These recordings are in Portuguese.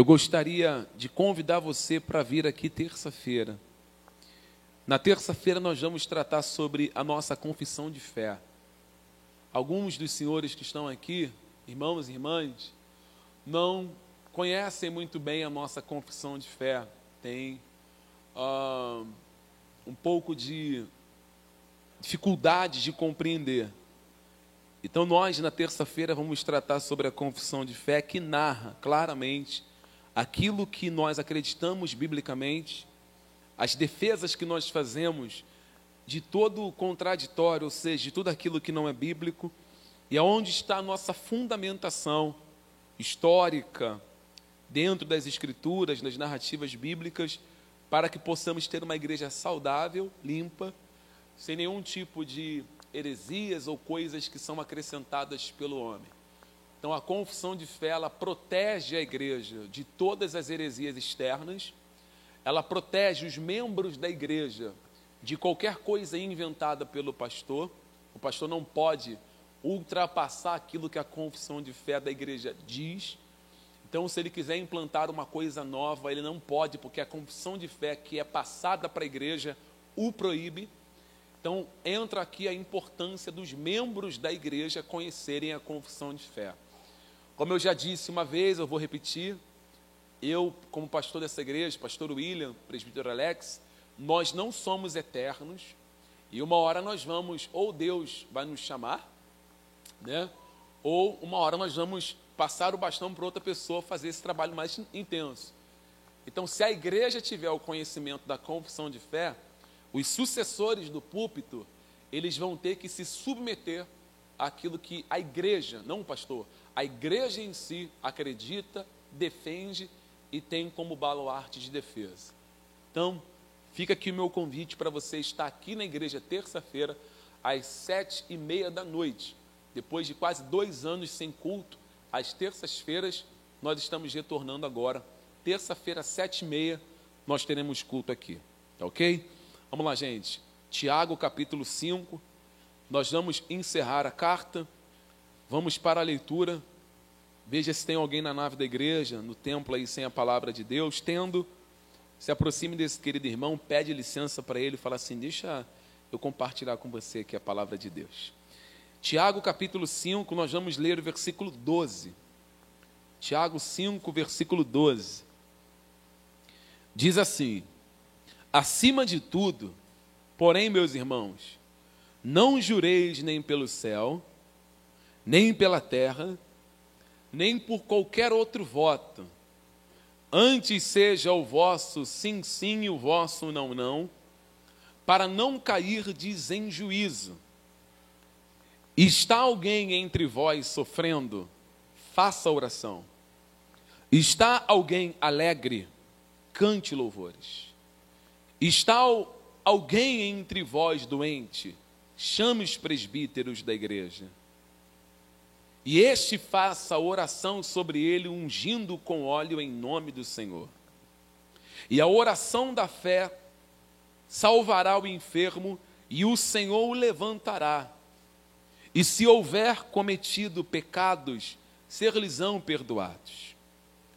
eu gostaria de convidar você para vir aqui terça-feira. Na terça-feira nós vamos tratar sobre a nossa confissão de fé. Alguns dos senhores que estão aqui, irmãos e irmãs, não conhecem muito bem a nossa confissão de fé. Tem uh, um pouco de dificuldade de compreender. Então, nós, na terça-feira, vamos tratar sobre a confissão de fé que narra claramente aquilo que nós acreditamos biblicamente, as defesas que nós fazemos de todo o contraditório, ou seja, de tudo aquilo que não é bíblico, e aonde está a nossa fundamentação histórica dentro das escrituras, das narrativas bíblicas, para que possamos ter uma igreja saudável, limpa, sem nenhum tipo de heresias ou coisas que são acrescentadas pelo homem. Então, a confissão de fé, ela protege a igreja de todas as heresias externas, ela protege os membros da igreja de qualquer coisa inventada pelo pastor. O pastor não pode ultrapassar aquilo que a confissão de fé da igreja diz. Então, se ele quiser implantar uma coisa nova, ele não pode, porque a confissão de fé que é passada para a igreja o proíbe. Então, entra aqui a importância dos membros da igreja conhecerem a confissão de fé. Como eu já disse uma vez, eu vou repetir, eu, como pastor dessa igreja, pastor William, presbítero Alex, nós não somos eternos, e uma hora nós vamos, ou Deus vai nos chamar, né? ou uma hora nós vamos passar o bastão para outra pessoa fazer esse trabalho mais intenso. Então, se a igreja tiver o conhecimento da confissão de fé, os sucessores do púlpito, eles vão ter que se submeter àquilo que a igreja, não o pastor, a igreja em si acredita, defende e tem como baluarte de defesa. Então, fica aqui o meu convite para você estar aqui na igreja terça-feira, às sete e meia da noite. Depois de quase dois anos sem culto, às terças-feiras, nós estamos retornando agora. Terça-feira, sete e meia, nós teremos culto aqui. Tá ok? Vamos lá, gente. Tiago, capítulo 5. Nós vamos encerrar a carta. Vamos para a leitura. Veja se tem alguém na nave da igreja, no templo aí sem a palavra de Deus. Tendo, se aproxime desse querido irmão, pede licença para ele fala assim: Deixa eu compartilhar com você aqui a palavra de Deus. Tiago capítulo 5, nós vamos ler o versículo 12. Tiago 5, versículo 12. Diz assim: Acima de tudo, porém, meus irmãos, não jureis nem pelo céu, nem pela terra, nem por qualquer outro voto. Antes seja o vosso sim, sim e o vosso não, não, para não cairdes em juízo. Está alguém entre vós sofrendo? Faça oração. Está alguém alegre? Cante louvores. Está alguém entre vós doente? Chame os presbíteros da igreja. E este faça oração sobre ele, ungindo com óleo em nome do Senhor. E a oração da fé salvará o enfermo, e o Senhor o levantará. E se houver cometido pecados, ser-lhes-ão perdoados.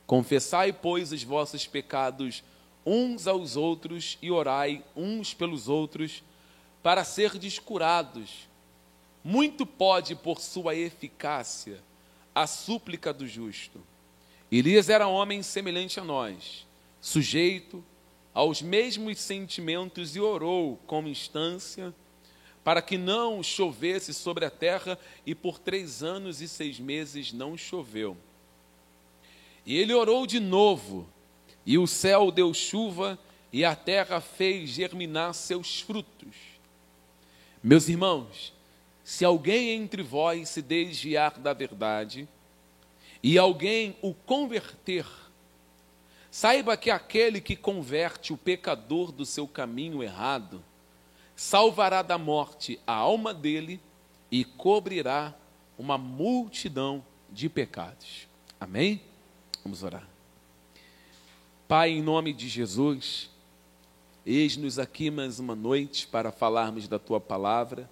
Confessai, pois, os vossos pecados uns aos outros e orai uns pelos outros para serdes curados. Muito pode, por sua eficácia, a súplica do justo. Elias era homem semelhante a nós, sujeito aos mesmos sentimentos e orou com instância para que não chovesse sobre a terra, e por três anos e seis meses não choveu. E ele orou de novo, e o céu deu chuva, e a terra fez germinar seus frutos. Meus irmãos, se alguém entre vós se desviar da verdade, e alguém o converter, saiba que aquele que converte o pecador do seu caminho errado, salvará da morte a alma dele e cobrirá uma multidão de pecados. Amém? Vamos orar. Pai, em nome de Jesus, eis-nos aqui mais uma noite para falarmos da tua palavra.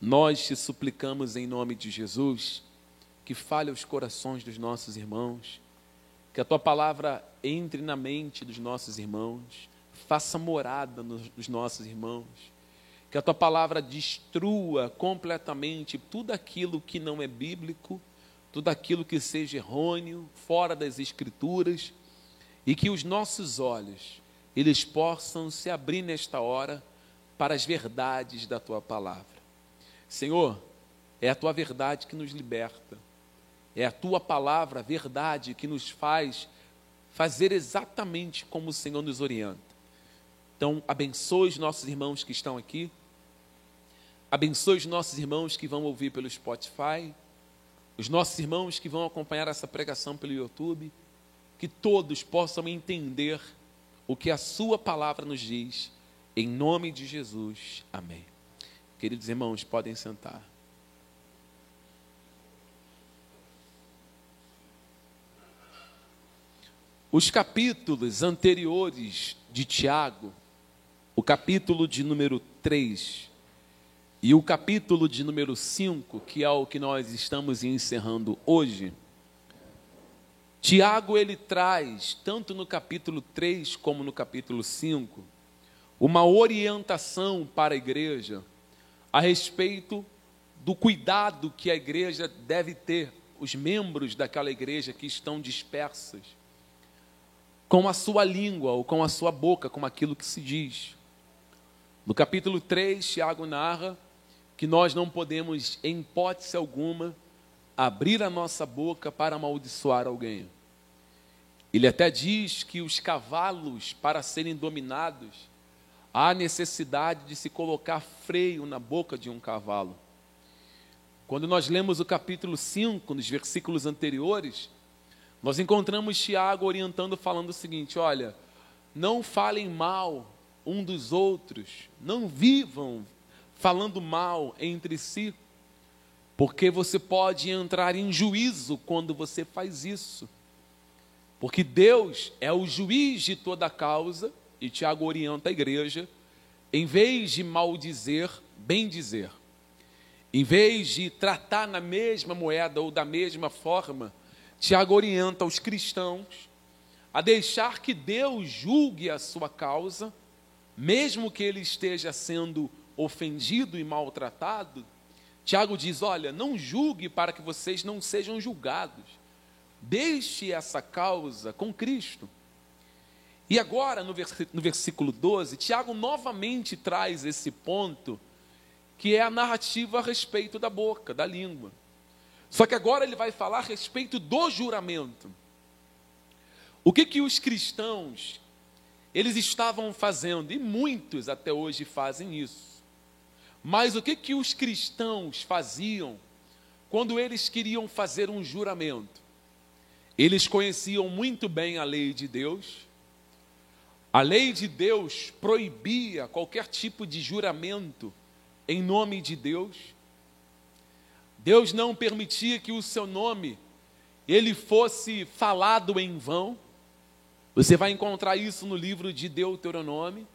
Nós te suplicamos em nome de Jesus que fale aos corações dos nossos irmãos, Que a tua palavra entre na mente dos nossos irmãos, faça morada nos nossos irmãos. Que a tua palavra destrua completamente tudo aquilo que não é bíblico, tudo aquilo que seja errôneo, fora das escrituras, e que os nossos olhos eles possam se abrir nesta hora para as verdades da tua palavra. Senhor, é a tua verdade que nos liberta. É a tua palavra, a verdade, que nos faz fazer exatamente como o Senhor nos orienta. Então, abençoe os nossos irmãos que estão aqui. Abençoe os nossos irmãos que vão ouvir pelo Spotify. Os nossos irmãos que vão acompanhar essa pregação pelo YouTube. Que todos possam entender o que a Sua palavra nos diz. Em nome de Jesus. Amém. Queridos irmãos, podem sentar. Os capítulos anteriores de Tiago, o capítulo de número 3 e o capítulo de número 5, que é o que nós estamos encerrando hoje, Tiago ele traz, tanto no capítulo 3 como no capítulo 5, uma orientação para a igreja a respeito do cuidado que a igreja deve ter, os membros daquela igreja que estão dispersas com a sua língua ou com a sua boca, com aquilo que se diz. No capítulo 3, Tiago narra que nós não podemos, em hipótese alguma, abrir a nossa boca para amaldiçoar alguém. Ele até diz que os cavalos, para serem dominados, há necessidade de se colocar freio na boca de um cavalo. Quando nós lemos o capítulo 5, nos versículos anteriores, nós encontramos Tiago orientando, falando o seguinte: olha, não falem mal um dos outros, não vivam falando mal entre si, porque você pode entrar em juízo quando você faz isso. Porque Deus é o juiz de toda a causa, e Tiago orienta a igreja, em vez de maldizer, bem dizer. Em vez de tratar na mesma moeda ou da mesma forma, Tiago orienta os cristãos a deixar que Deus julgue a sua causa, mesmo que ele esteja sendo ofendido e maltratado. Tiago diz: Olha, não julgue para que vocês não sejam julgados. Deixe essa causa com Cristo. E agora, no versículo 12, Tiago novamente traz esse ponto, que é a narrativa a respeito da boca, da língua. Só que agora ele vai falar a respeito do juramento. O que que os cristãos eles estavam fazendo e muitos até hoje fazem isso. Mas o que que os cristãos faziam quando eles queriam fazer um juramento? Eles conheciam muito bem a lei de Deus. A lei de Deus proibia qualquer tipo de juramento em nome de Deus. Deus não permitia que o seu nome ele fosse falado em vão. Você vai encontrar isso no livro de Deuteronômio.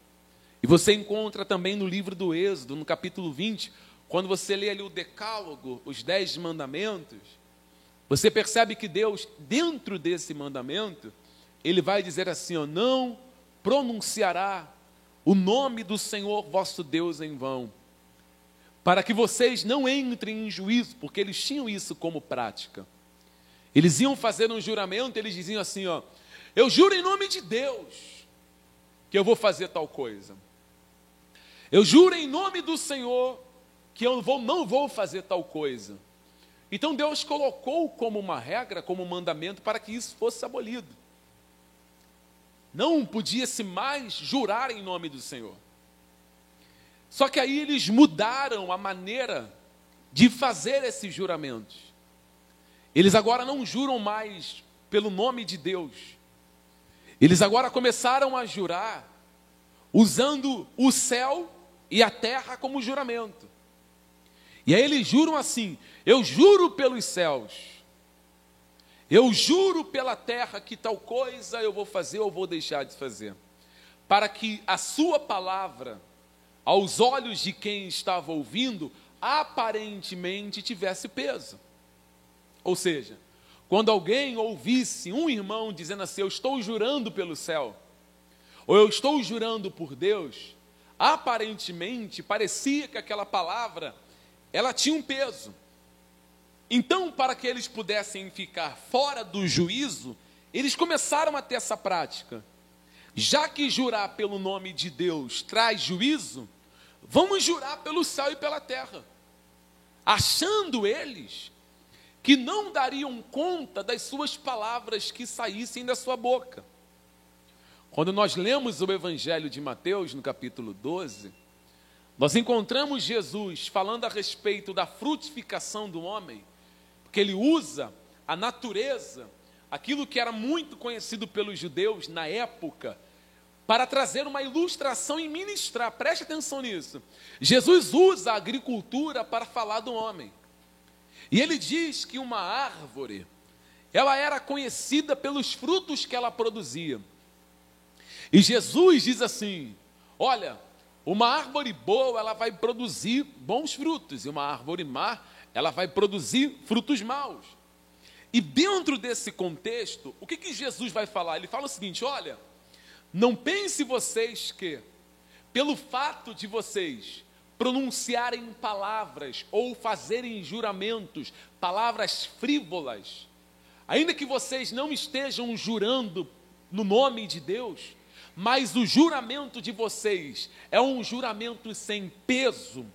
E você encontra também no livro do Êxodo, no capítulo 20, quando você lê ali o Decálogo, os Dez Mandamentos, você percebe que Deus, dentro desse mandamento, ele vai dizer assim: ó, não pronunciará o nome do Senhor vosso Deus em vão para que vocês não entrem em juízo, porque eles tinham isso como prática. Eles iam fazer um juramento, eles diziam assim, ó, eu juro em nome de Deus que eu vou fazer tal coisa. Eu juro em nome do Senhor que eu vou, não vou fazer tal coisa. Então Deus colocou como uma regra, como um mandamento, para que isso fosse abolido. Não podia-se mais jurar em nome do Senhor. Só que aí eles mudaram a maneira de fazer esses juramentos. Eles agora não juram mais pelo nome de Deus. Eles agora começaram a jurar usando o céu e a terra como juramento. E aí eles juram assim: eu juro pelos céus, eu juro pela terra que tal coisa eu vou fazer ou vou deixar de fazer, para que a sua palavra aos olhos de quem estava ouvindo, aparentemente tivesse peso. Ou seja, quando alguém ouvisse um irmão dizendo assim: Eu estou jurando pelo céu, ou eu estou jurando por Deus, aparentemente parecia que aquela palavra ela tinha um peso. Então, para que eles pudessem ficar fora do juízo, eles começaram a ter essa prática. Já que jurar pelo nome de Deus traz juízo, vamos jurar pelo céu e pela terra. Achando eles que não dariam conta das suas palavras que saíssem da sua boca. Quando nós lemos o Evangelho de Mateus, no capítulo 12, nós encontramos Jesus falando a respeito da frutificação do homem, porque ele usa a natureza, aquilo que era muito conhecido pelos judeus na época, para trazer uma ilustração e ministrar. Preste atenção nisso. Jesus usa a agricultura para falar do homem. E ele diz que uma árvore, ela era conhecida pelos frutos que ela produzia. E Jesus diz assim: Olha, uma árvore boa, ela vai produzir bons frutos, e uma árvore má, ela vai produzir frutos maus. E dentro desse contexto, o que, que Jesus vai falar? Ele fala o seguinte: olha, não pense vocês que, pelo fato de vocês pronunciarem palavras ou fazerem juramentos, palavras frívolas, ainda que vocês não estejam jurando no nome de Deus, mas o juramento de vocês é um juramento sem peso,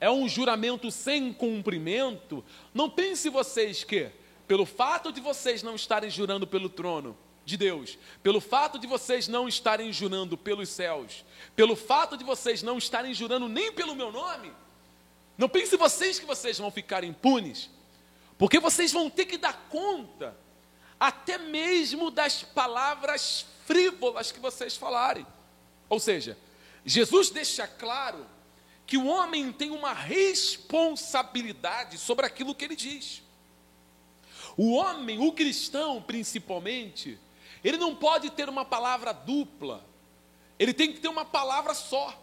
é um juramento sem cumprimento. Não pense vocês que, pelo fato de vocês não estarem jurando pelo trono de Deus, pelo fato de vocês não estarem jurando pelos céus, pelo fato de vocês não estarem jurando nem pelo meu nome, não pense vocês que vocês vão ficar impunes, porque vocês vão ter que dar conta até mesmo das palavras frívolas que vocês falarem. Ou seja, Jesus deixa claro que o homem tem uma responsabilidade sobre aquilo que ele diz. O homem, o cristão principalmente, ele não pode ter uma palavra dupla, ele tem que ter uma palavra só.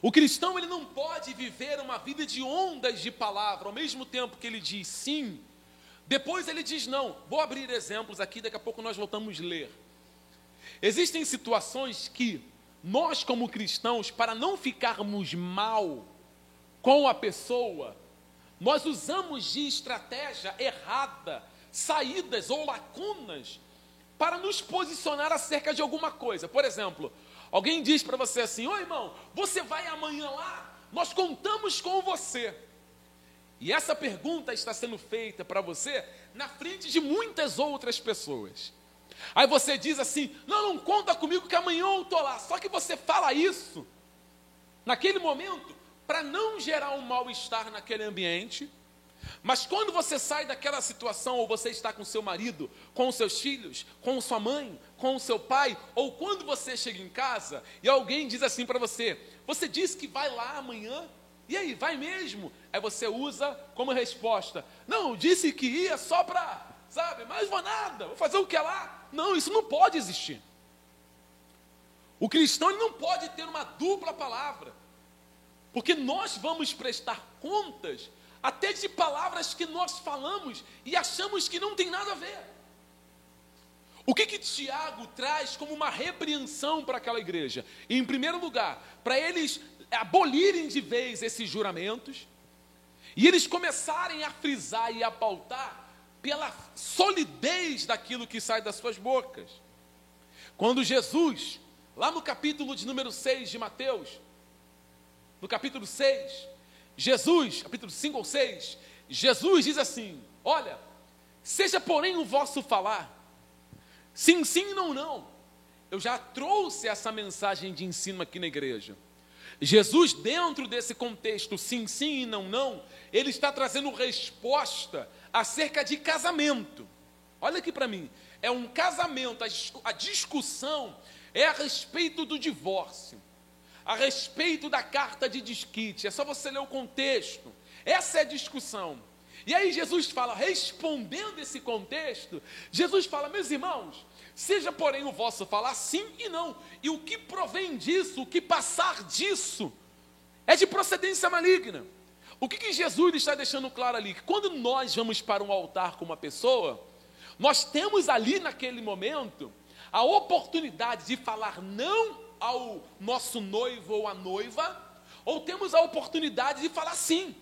O cristão ele não pode viver uma vida de ondas de palavra, ao mesmo tempo que ele diz sim, depois ele diz não. Vou abrir exemplos aqui, daqui a pouco nós voltamos a ler. Existem situações que nós, como cristãos, para não ficarmos mal com a pessoa, nós usamos de estratégia errada, saídas ou lacunas para nos posicionar acerca de alguma coisa. Por exemplo, alguém diz para você assim: Ô irmão, você vai amanhã lá? Nós contamos com você. E essa pergunta está sendo feita para você na frente de muitas outras pessoas. Aí você diz assim: não, não conta comigo que amanhã eu estou lá. Só que você fala isso naquele momento para não gerar um mal-estar naquele ambiente. Mas quando você sai daquela situação, ou você está com seu marido, com seus filhos, com sua mãe, com seu pai, ou quando você chega em casa e alguém diz assim para você: Você disse que vai lá amanhã? E aí, vai mesmo? Aí você usa como resposta: Não, disse que ia só para, sabe, mas vou nada, vou fazer o que é lá? Não, isso não pode existir. O cristão não pode ter uma dupla palavra, porque nós vamos prestar contas até de palavras que nós falamos e achamos que não tem nada a ver. O que que Tiago traz como uma repreensão para aquela igreja? Em primeiro lugar, para eles abolirem de vez esses juramentos e eles começarem a frisar e a pautar pela solidez daquilo que sai das suas bocas. Quando Jesus, lá no capítulo de número 6 de Mateus, no capítulo 6, Jesus, capítulo 5 ou 6, Jesus diz assim: Olha, seja porém o vosso falar, sim, sim, não, não. Eu já trouxe essa mensagem de ensino aqui na igreja. Jesus, dentro desse contexto, sim, sim e não, não, ele está trazendo resposta acerca de casamento. Olha aqui para mim, é um casamento, a discussão é a respeito do divórcio, a respeito da carta de desquite, é só você ler o contexto. Essa é a discussão. E aí Jesus fala, respondendo esse contexto, Jesus fala, meus irmãos, Seja, porém, o vosso falar sim e não. E o que provém disso, o que passar disso, é de procedência maligna. O que, que Jesus está deixando claro ali? Que quando nós vamos para um altar com uma pessoa, Nós temos ali naquele momento a oportunidade de falar não ao nosso noivo ou à noiva, ou temos a oportunidade de falar sim.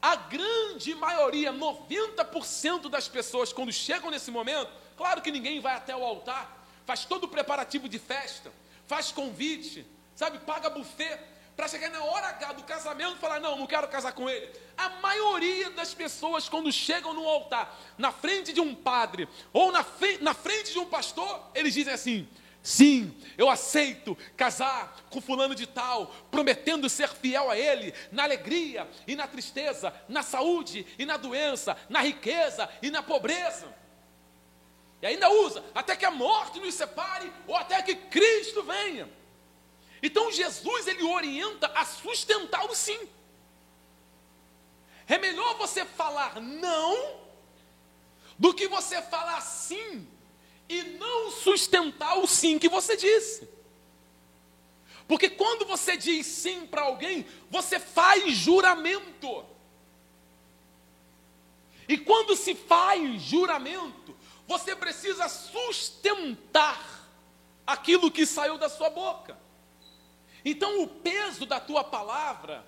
A grande maioria, 90% das pessoas, quando chegam nesse momento, claro que ninguém vai até o altar, faz todo o preparativo de festa, faz convite, sabe, paga buffet, para chegar na hora H do casamento e falar: não, não quero casar com ele. A maioria das pessoas, quando chegam no altar, na frente de um padre ou na, na frente de um pastor, eles dizem assim: Sim, eu aceito casar com fulano de tal, prometendo ser fiel a ele, na alegria e na tristeza, na saúde e na doença, na riqueza e na pobreza. E ainda usa, até que a morte nos separe ou até que Cristo venha. Então Jesus ele orienta a sustentar o sim. É melhor você falar não do que você falar sim e não sustentar o sim que você disse. Porque quando você diz sim para alguém, você faz juramento. E quando se faz juramento, você precisa sustentar aquilo que saiu da sua boca. Então, o peso da tua palavra,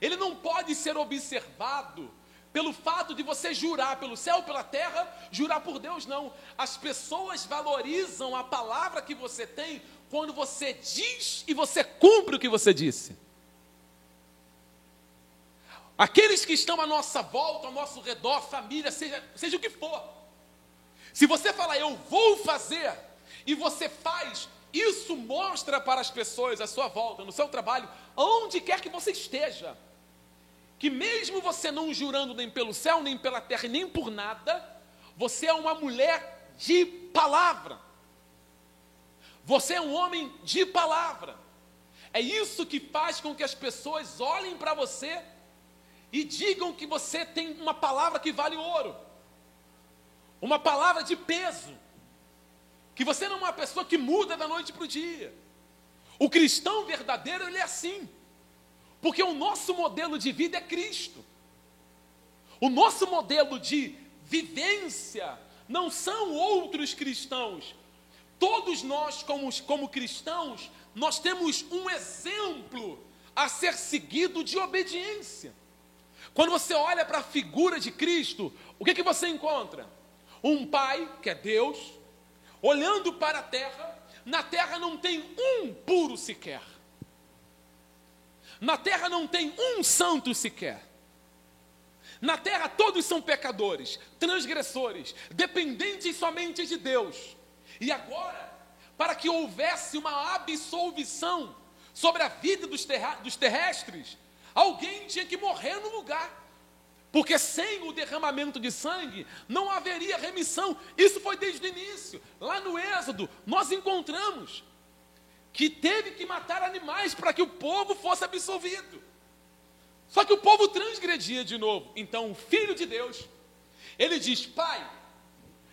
ele não pode ser observado pelo fato de você jurar pelo céu, pela terra, jurar por Deus, não. As pessoas valorizam a palavra que você tem quando você diz e você cumpre o que você disse. Aqueles que estão à nossa volta, ao nosso redor, família, seja, seja o que for. Se você falar, eu vou fazer, e você faz, isso mostra para as pessoas à sua volta, no seu trabalho, onde quer que você esteja, que mesmo você não jurando nem pelo céu, nem pela terra, nem por nada, você é uma mulher de palavra. Você é um homem de palavra. É isso que faz com que as pessoas olhem para você e digam que você tem uma palavra que vale ouro, uma palavra de peso, que você não é uma pessoa que muda da noite para o dia. O cristão verdadeiro, ele é assim. Porque o nosso modelo de vida é Cristo. O nosso modelo de vivência não são outros cristãos. Todos nós, como, como cristãos, nós temos um exemplo a ser seguido de obediência. Quando você olha para a figura de Cristo, o que, que você encontra? Um pai, que é Deus, olhando para a terra, na terra não tem um puro sequer. Na terra não tem um santo sequer. Na terra todos são pecadores, transgressores, dependentes somente de Deus. E agora, para que houvesse uma absolvição sobre a vida dos, dos terrestres, alguém tinha que morrer no lugar. Porque sem o derramamento de sangue não haveria remissão. Isso foi desde o início. Lá no Êxodo, nós encontramos que teve que matar animais para que o povo fosse absolvido. Só que o povo transgredia de novo. Então o filho de Deus, ele diz: Pai,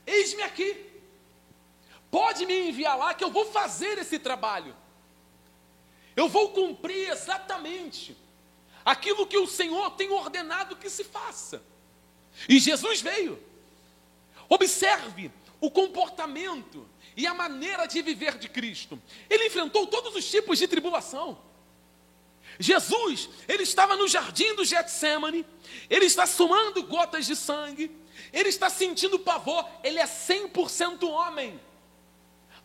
eis-me aqui. Pode me enviar lá que eu vou fazer esse trabalho. Eu vou cumprir exatamente aquilo que o Senhor tem ordenado que se faça. E Jesus veio. Observe o comportamento e a maneira de viver de Cristo. Ele enfrentou todos os tipos de tribulação. Jesus, ele estava no jardim do Getsemane, ele está sumando gotas de sangue, ele está sentindo pavor, ele é 100% homem.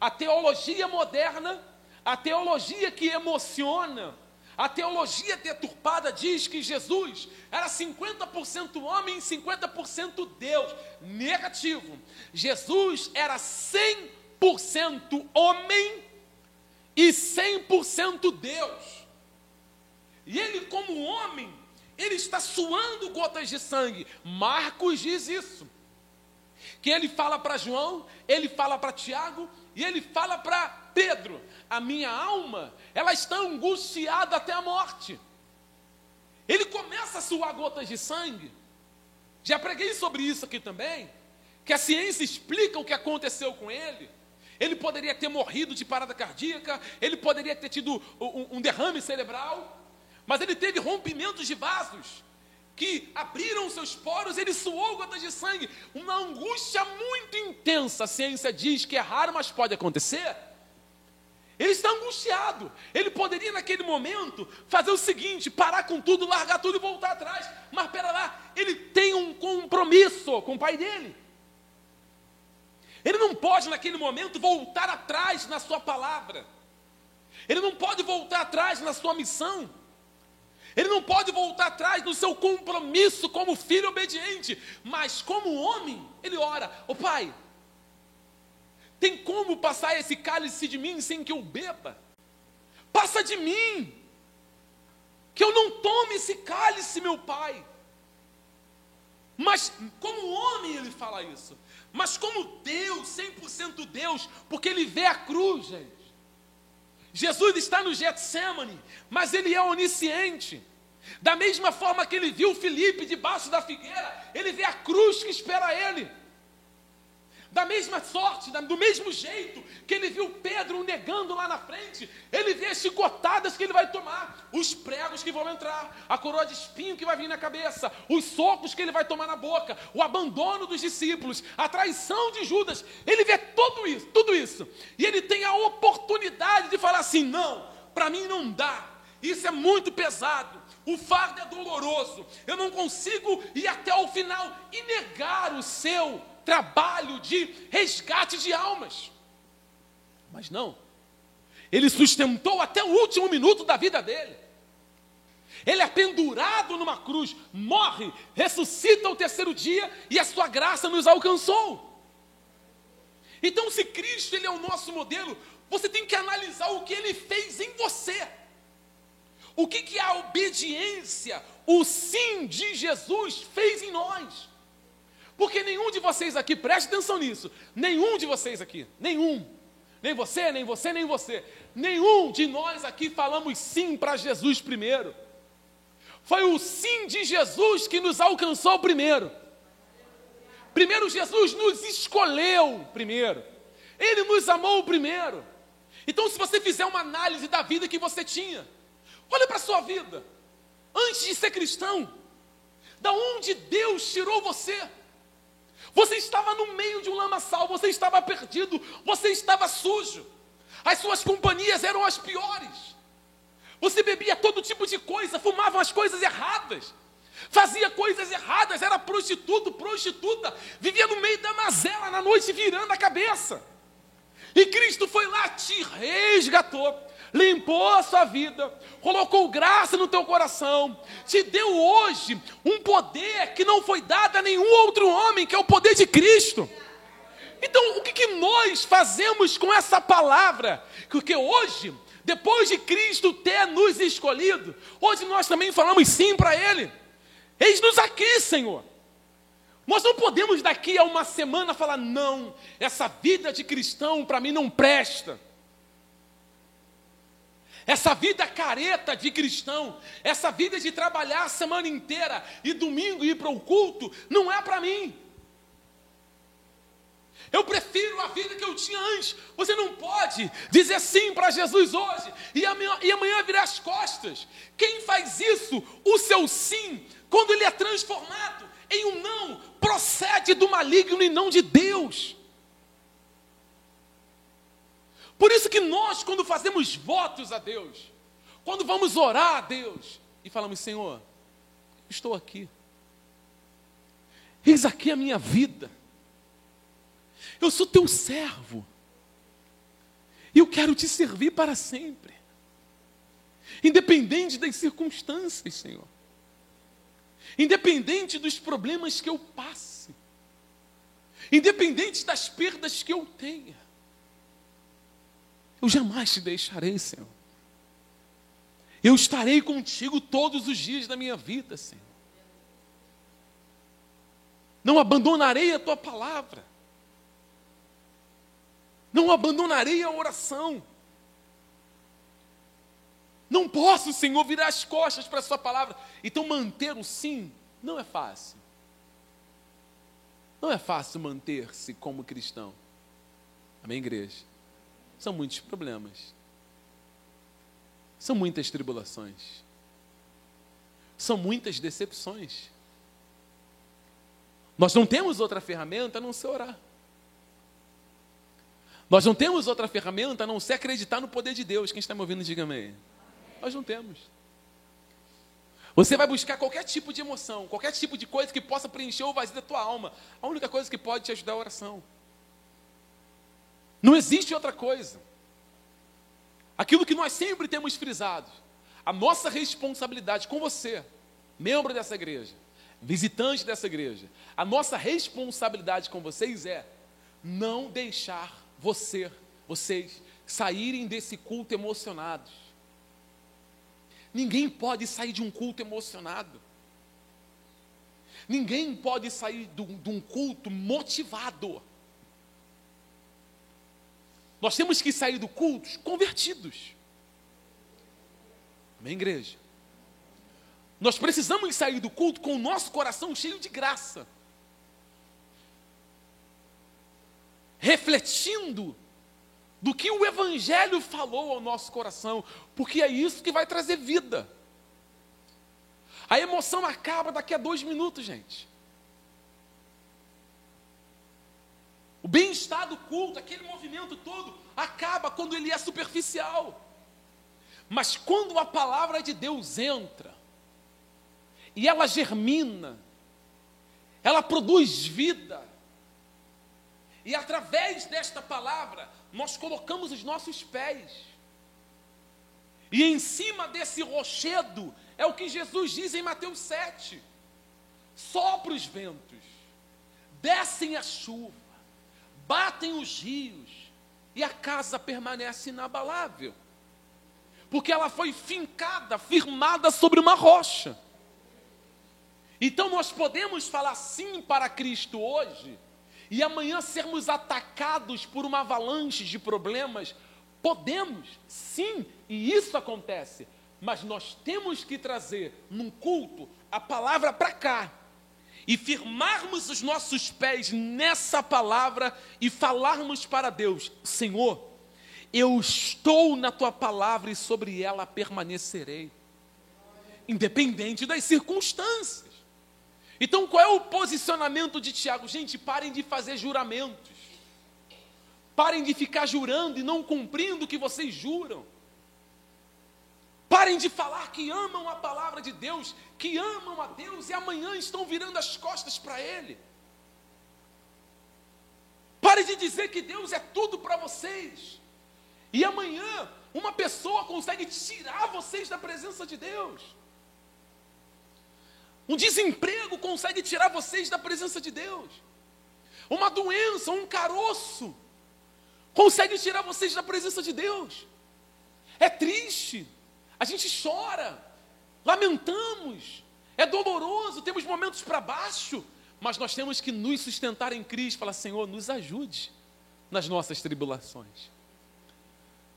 A teologia moderna, a teologia que emociona, a teologia deturpada diz que Jesus era 50% homem e 50% Deus. Negativo. Jesus era 100% 100% homem e 100% Deus. E ele, como homem, ele está suando gotas de sangue. Marcos diz isso. Que ele fala para João, ele fala para Tiago e ele fala para Pedro: A minha alma, ela está angustiada até a morte. Ele começa a suar gotas de sangue. Já preguei sobre isso aqui também. Que a ciência explica o que aconteceu com ele. Ele poderia ter morrido de parada cardíaca, ele poderia ter tido um, derrame cerebral, mas ele teve rompimentos de vasos que abriram seus poros, ele suou gotas de sangue. Uma angústia muito intensa. A ciência diz que é raro, mas pode acontecer. Ele está angustiado. Ele poderia, naquele momento, fazer o seguinte: parar com tudo, largar tudo e voltar atrás. Mas pera lá, ele tem um compromisso com o pai dele. Ele não pode, naquele momento, voltar atrás na sua palavra. Ele não pode voltar atrás na sua missão. Ele não pode voltar atrás no seu compromisso como filho obediente. Mas, como homem, ele ora: Ô oh, pai, tem como passar esse cálice de mim sem que eu beba? Passa de mim. Que eu não tome esse cálice, meu pai. Mas como homem ele fala isso. Mas como Deus, 100% Deus, porque ele vê a cruz, gente. Jesus está no Getsemane, mas ele é onisciente. Da mesma forma que ele viu Felipe debaixo da figueira, ele vê a cruz que espera ele. Da mesma sorte, do mesmo jeito que ele viu Pedro negando lá na frente, ele vê as chicotadas que ele vai tomar, os pregos que vão entrar, a coroa de espinho que vai vir na cabeça, os socos que ele vai tomar na boca, o abandono dos discípulos, a traição de Judas. Ele vê tudo isso, tudo isso. E ele tem a oportunidade de falar assim: "Não, para mim não dá. Isso é muito pesado. O fardo é doloroso. Eu não consigo ir até o final e negar o seu trabalho de resgate de almas. Mas não, ele sustentou até o último minuto da vida dele. Ele é pendurado numa cruz, morre, ressuscita ao terceiro dia e a sua graça nos alcançou. Então, se Cristo ele é o nosso modelo, você tem que analisar o que ele fez em você. O que, que a obediência, o sim de Jesus fez em nós. Porque nenhum de vocês aqui, preste atenção nisso, nenhum de vocês aqui, nenhum, nem você, nem você, nem você, nenhum de nós aqui falamos sim para Jesus primeiro. Foi o sim de Jesus que nos alcançou primeiro. Primeiro, Jesus nos escolheu primeiro. Ele nos amou primeiro. Então, se você fizer uma análise da vida que você tinha, olha para a sua vida. Antes de ser cristão, da onde Deus tirou você? Você estava no meio de um lamaçal, você estava perdido, você estava sujo. As suas companhias eram as piores. Você bebia todo tipo de coisa, fumava as coisas erradas, fazia coisas erradas, era prostituto, prostituta, vivia no meio da mazela na noite virando a cabeça. E Cristo foi lá, te resgatou, limpou a sua vida, colocou graça no teu coração, te deu hoje um poder que não foi dado a nenhum outro homem, que é o poder de Cristo. Então, o que, que nós fazemos com essa palavra? Porque hoje, depois de Cristo ter nos escolhido, hoje nós também falamos sim para Ele. Eis-nos aqui, Senhor. Nós não podemos daqui a uma semana falar, não, essa vida de cristão para mim não presta. Essa vida careta de cristão, essa vida de trabalhar a semana inteira e domingo ir para o culto, não é para mim. Eu prefiro a vida que eu tinha antes. Você não pode dizer sim para Jesus hoje e amanhã, e amanhã virar as costas. Quem faz isso, o seu sim, quando ele é transformado em um não, procede do maligno e não de Deus. Por isso que nós, quando fazemos votos a Deus, quando vamos orar a Deus e falamos, Senhor, estou aqui. Eis aqui a minha vida. Eu sou teu servo. E eu quero te servir para sempre. Independente das circunstâncias, Senhor. Independente dos problemas que eu passe. Independente das perdas que eu tenha. Eu jamais te deixarei, Senhor. Eu estarei contigo todos os dias da minha vida, Senhor. Não abandonarei a tua palavra. Não abandonarei a oração. Não posso, Senhor, virar as costas para a Sua palavra. Então, manter o sim não é fácil. Não é fácil manter-se como cristão. Amém, igreja? São muitos problemas. São muitas tribulações. são muitas decepções. Nós não temos outra ferramenta a não ser orar. Nós não temos outra ferramenta a não ser acreditar no poder de Deus. Quem está me ouvindo, diga amém. Nós não temos. Você vai buscar qualquer tipo de emoção, qualquer tipo de coisa que possa preencher o vazio da tua alma. A única coisa que pode te ajudar é a oração. Não existe outra coisa. Aquilo que nós sempre temos frisado, a nossa responsabilidade com você, membro dessa igreja, visitante dessa igreja, a nossa responsabilidade com vocês é não deixar você, vocês saírem desse culto emocionados. Ninguém pode sair de um culto emocionado. Ninguém pode sair de um, culto motivado. Nós temos que sair do culto convertidos. Amém, igreja? Nós precisamos sair do culto com o nosso coração cheio de graça. Refletindo do que o Evangelho falou ao nosso coração, porque é isso que vai trazer vida. A emoção acaba daqui a dois minutos, gente. O bem-estar do culto, aquele movimento todo, acaba quando ele é superficial. Mas quando a palavra de Deus entra, e ela germina, ela produz vida, e através desta palavra, nós colocamos os nossos pés. E em cima desse rochedo, é o que Jesus diz em Mateus 7: sopra os ventos, descem a chuva, batem os rios, e a casa permanece inabalável, porque ela foi fincada, firmada sobre uma rocha. Então nós podemos falar sim para Cristo hoje, e amanhã sermos atacados por uma avalanche de problemas, podemos, sim, e isso acontece, mas nós temos que trazer num culto a palavra para cá e firmarmos os nossos pés nessa palavra e falarmos para Deus: Senhor, eu estou na tua palavra e sobre ela permanecerei, independente das circunstâncias. Então, qual é o posicionamento de Tiago? Gente, parem de fazer juramentos. Parem de ficar jurando e não cumprindo o que vocês juram. Parem de falar que amam a palavra de Deus, que amam a Deus e amanhã estão virando as costas para Ele. Parem de dizer que Deus é tudo para vocês. E amanhã uma pessoa consegue tirar vocês da presença de Deus. Um desemprego consegue tirar vocês da presença de Deus. Uma doença, um caroço, consegue tirar vocês da presença de Deus. É triste, a gente chora, lamentamos, é doloroso, temos momentos para baixo, mas nós temos que nos sustentar em Cristo, falar: Senhor, nos ajude nas nossas tribulações,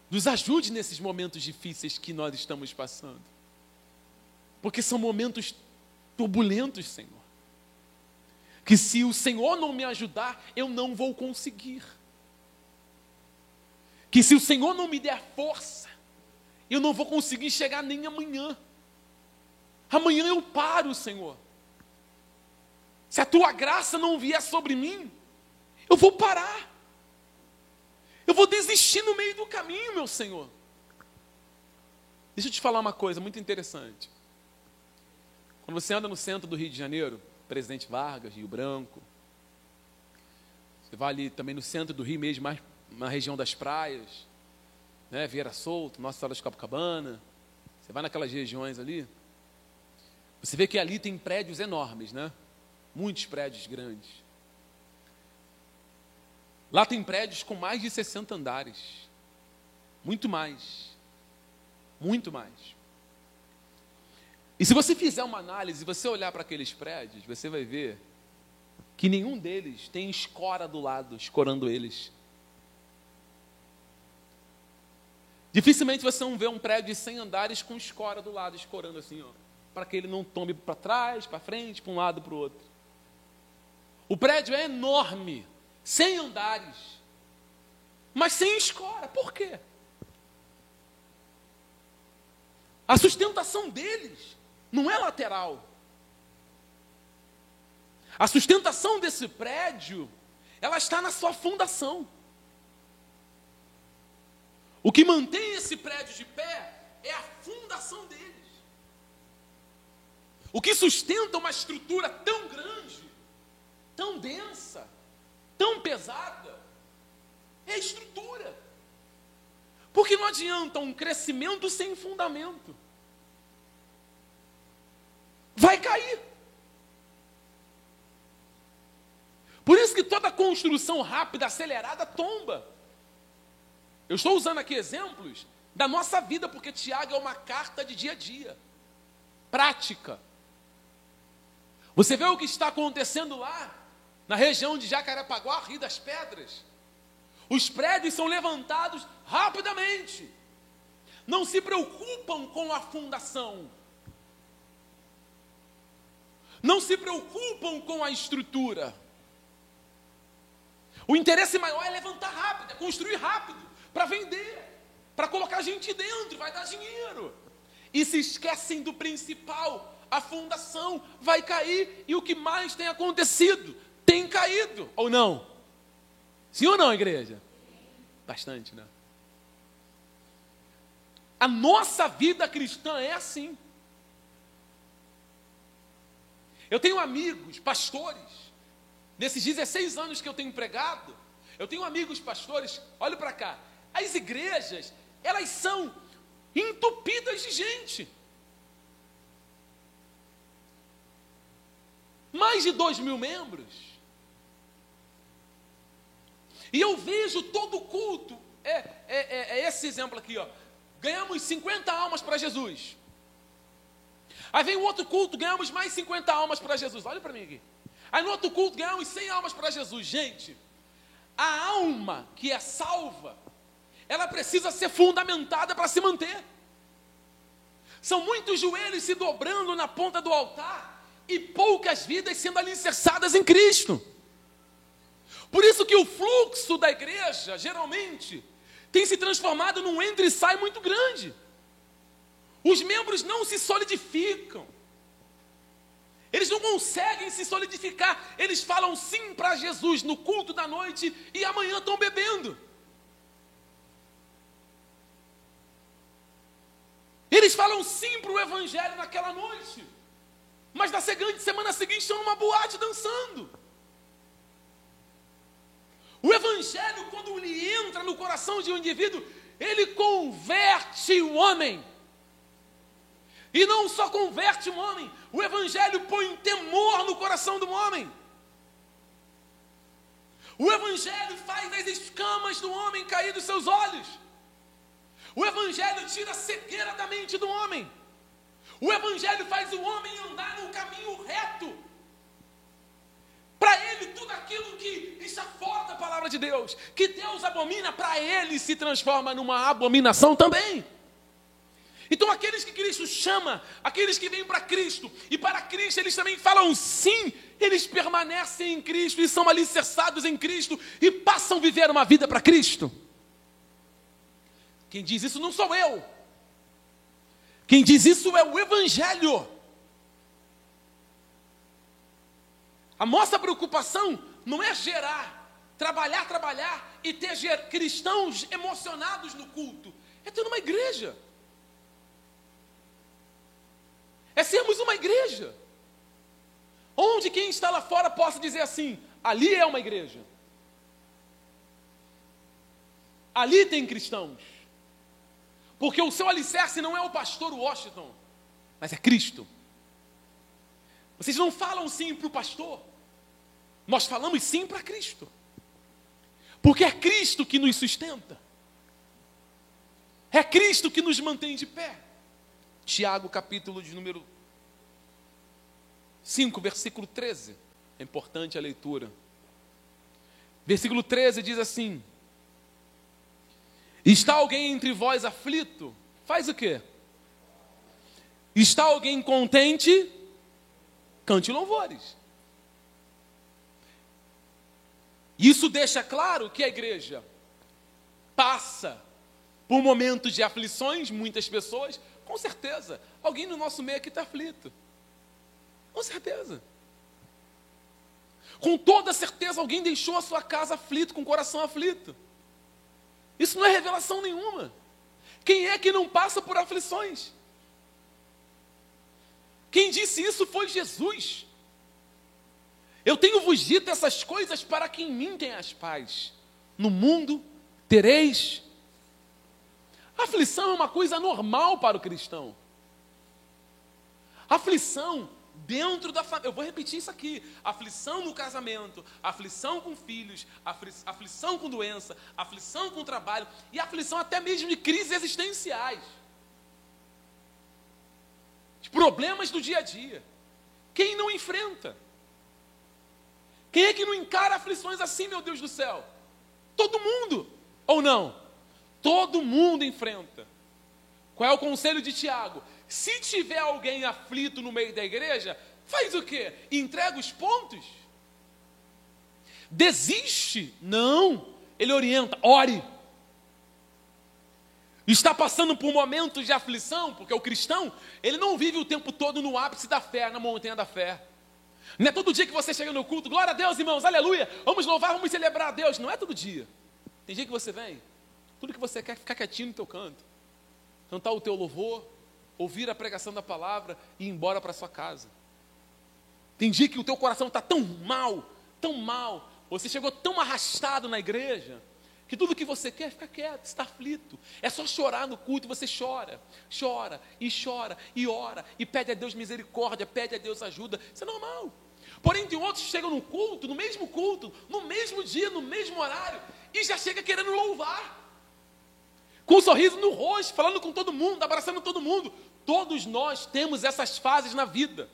nos ajude nesses momentos difíceis que nós estamos passando, porque são momentos turbulentos, Senhor. Que se o Senhor não me ajudar, eu não vou conseguir. Que se o Senhor não me der força, eu não vou conseguir chegar nem amanhã. Amanhã eu paro, Senhor. Se a tua graça não vier sobre mim, eu vou parar. Eu vou desistir no meio do caminho, meu Senhor. Deixa eu te falar uma coisa muito interessante. Quando você anda no centro do Rio de Janeiro, Presidente Vargas, Rio Branco, você vai ali também no centro do Rio mesmo, mais na região das praias, né, Vieira Solto, Nossa Senhora de Copacabana, você vai naquelas regiões ali, você vê que ali tem prédios enormes, né? Muitos prédios grandes. Lá tem prédios com mais de 60 andares. Muito mais. Muito mais. E se você fizer uma análise, você olhar para aqueles prédios, você vai ver que nenhum deles tem escora do lado, escorando eles. Dificilmente você não vê um prédio de 100 andares com escora do lado, escorando assim, ó, para que ele não tome para trás, para frente, para um lado, para o outro. O prédio é enorme, 100 andares, mas sem escora. Por quê? A sustentação deles não é lateral. A sustentação desse prédio, ela está na sua fundação. O que mantém esse prédio de pé é a fundação deles. O que sustenta uma estrutura tão grande, tão densa, tão pesada, é a estrutura. Porque não adianta um crescimento sem fundamento. Vai cair. Por isso que toda construção rápida, acelerada, tomba. Eu estou usando aqui exemplos da nossa vida, porque Tiago é uma carta de dia a dia, prática. Você vê o que está acontecendo lá, na região de Jacarepaguá, Rio das Pedras. Os prédios são levantados rapidamente. Não se preocupam com a fundação. Não se preocupam com a estrutura. O interesse maior é levantar rápido, é construir rápido, para vender, para colocar gente dentro, vai dar dinheiro. E se esquecem do principal, a fundação vai cair e o que mais tem acontecido? Tem caído ou não? Sim ou não, igreja? Bastante, né? A nossa vida cristã é assim. Eu tenho amigos, pastores, nesses 16 anos que eu tenho pregado, eu tenho amigos pastores, olha para cá, as igrejas, elas são entupidas de gente. mais de dois mil membros. E eu vejo todo culto, é, é, é, é esse exemplo aqui, ó. Ganhamos 50 almas para Jesus. Aí vem um outro culto, ganhamos mais 50 almas para Jesus. Olha para mim aqui. Aí no outro culto ganhamos 100 almas para Jesus. Gente, a alma que é salva, ela precisa ser fundamentada para se manter. São muitos joelhos se dobrando na ponta do altar e poucas vidas sendo alicerçadas em Cristo. Por isso que o fluxo da igreja, geralmente, tem se transformado num entra e sai muito grande. Os membros não se solidificam. Eles não conseguem se solidificar. Eles falam sim para Jesus no culto da noite e amanhã estão bebendo. Eles falam sim para o Evangelho naquela noite mas na semana seguinte estão numa boate dançando. O Evangelho, quando ele entra no coração de um indivíduo, ele converte o homem. E não só converte o homem, o Evangelho põe temor no coração do homem. O Evangelho faz as escamas do homem cair dos seus olhos. O Evangelho tira a cegueira da mente do homem. O Evangelho faz o homem andar no caminho reto. Para ele, tudo aquilo que está fora da palavra de Deus, que Deus abomina, para ele se transforma numa abominação também. Então, aqueles que Cristo chama, aqueles que vêm para Cristo, e para Cristo eles também falam sim, eles permanecem em Cristo e são alicerçados em Cristo e passam a viver uma vida para Cristo. Quem diz isso não sou eu, quem diz isso é o Evangelho. A nossa preocupação não é gerar, trabalhar, trabalhar e ter cristãos emocionados no culto. É ter uma igreja. É sermos uma igreja. Onde quem está lá fora possa dizer assim: ali é uma igreja. Ali tem cristãos. Porque o seu alicerce não é o pastor Washington, mas é Cristo. Vocês não falam sim para o pastor, nós falamos sim para Cristo. Porque é Cristo que nos sustenta. É Cristo que nos mantém de pé. Tiago, capítulo de número 5, versículo 13. É importante a leitura. Versículo 13 diz assim: Está alguém entre vós aflito? Faz o quê? Está alguém contente? Cante louvores. Isso deixa claro que a igreja passa por momentos de aflições, muitas pessoas, Com certeza. Alguém no nosso meio aqui está aflito. Com certeza. Com toda certeza, alguém deixou a sua casa aflito, com o coração aflito. Isso não é revelação nenhuma. Quem é que não passa por aflições? Quem disse isso foi Jesus. Eu tenho vos dito essas coisas para que em mim tenhas paz. No mundo tereis. Aflição é uma coisa normal para o cristão. Aflição dentro da família. Eu vou repetir isso aqui: aflição no casamento, aflição com filhos, aflição com doença, aflição com trabalho e aflição até mesmo de crises existenciais. Os problemas do dia a dia. Quem não enfrenta? Quem é que não encara aflições assim, meu Deus do céu? Todo mundo, ou não? Todo mundo enfrenta. Qual é o conselho de Tiago? Se tiver alguém aflito no meio da igreja, faz o quê? Entrega os pontos? Desiste? Não. Ele orienta, ore. Está passando por momentos de aflição, porque o cristão, ele não vive o tempo todo no ápice da fé, na montanha da fé. Não é todo dia que você chega no culto, glória a Deus, irmãos, aleluia, vamos louvar, vamos celebrar a Deus. Não é todo dia. Tem dia que você vem, tudo que você quer é ficar quietinho no teu canto, cantar o teu louvor, ouvir a pregação da palavra e ir embora para sua casa. Tem dia que o teu coração está tão mal, tão mal, você chegou tão arrastado na igreja, que tudo que você quer é ficar quieto, está aflito. É só chorar no culto, você chora, chora e chora e ora e pede a Deus misericórdia, pede a Deus ajuda. Isso é normal. Porém, tem outros que chegam no culto, no mesmo culto, no mesmo dia, no mesmo horário, e já chega querendo louvar. Com um sorriso no rosto, falando com todo mundo, abraçando todo mundo. Todos nós temos essas fases na vida.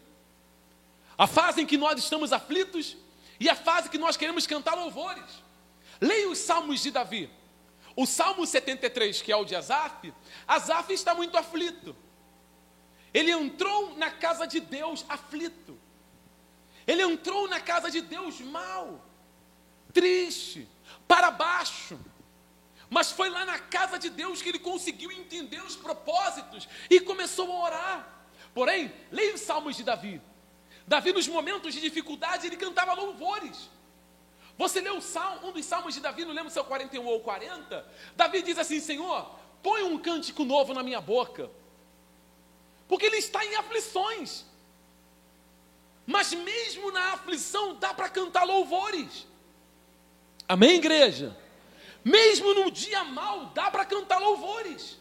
A fase em que nós estamos aflitos e a fase que nós queremos cantar louvores. Leia os salmos de Davi. O Salmo 73, que é o de Asaf, Asaf está muito aflito. Ele entrou na casa de Deus aflito. Ele entrou na casa de Deus mal, triste, para baixo. Mas foi lá na casa de Deus que ele conseguiu entender os propósitos e começou a orar. Porém, leia os salmos de Davi. Davi, nos momentos de dificuldade, ele cantava louvores. Você salmo, um dos salmos de Davi, não lembro se é o 41 ou 40. Davi diz assim: Senhor, põe um cântico novo na minha boca. Porque ele está em aflições. Mas mesmo na aflição dá para cantar louvores. Amém, igreja? Mesmo no dia mal, dá para cantar louvores.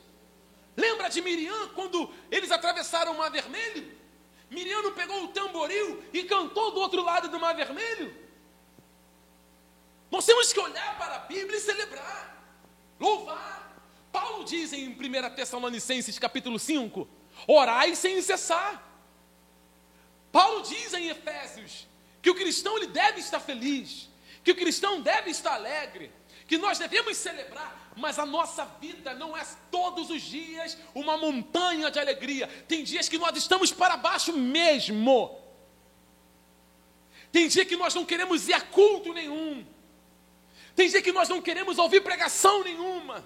Lembra de Miriam quando eles atravessaram o Mar Vermelho? Miriam não pegou o tamboril e cantou do outro lado do Mar Vermelho? Nós temos que olhar para a Bíblia e celebrar, louvar. Paulo diz em 1 Tessalonicenses capítulo 5: orai sem cessar. Paulo diz em Efésios que o cristão ele deve estar feliz, que o cristão deve estar alegre, que nós devemos celebrar, mas a nossa vida não é todos os dias uma montanha de alegria. Tem dias que nós estamos para baixo mesmo. Tem dia que nós não queremos ir a culto nenhum. Tem dia que nós não queremos ouvir pregação nenhuma.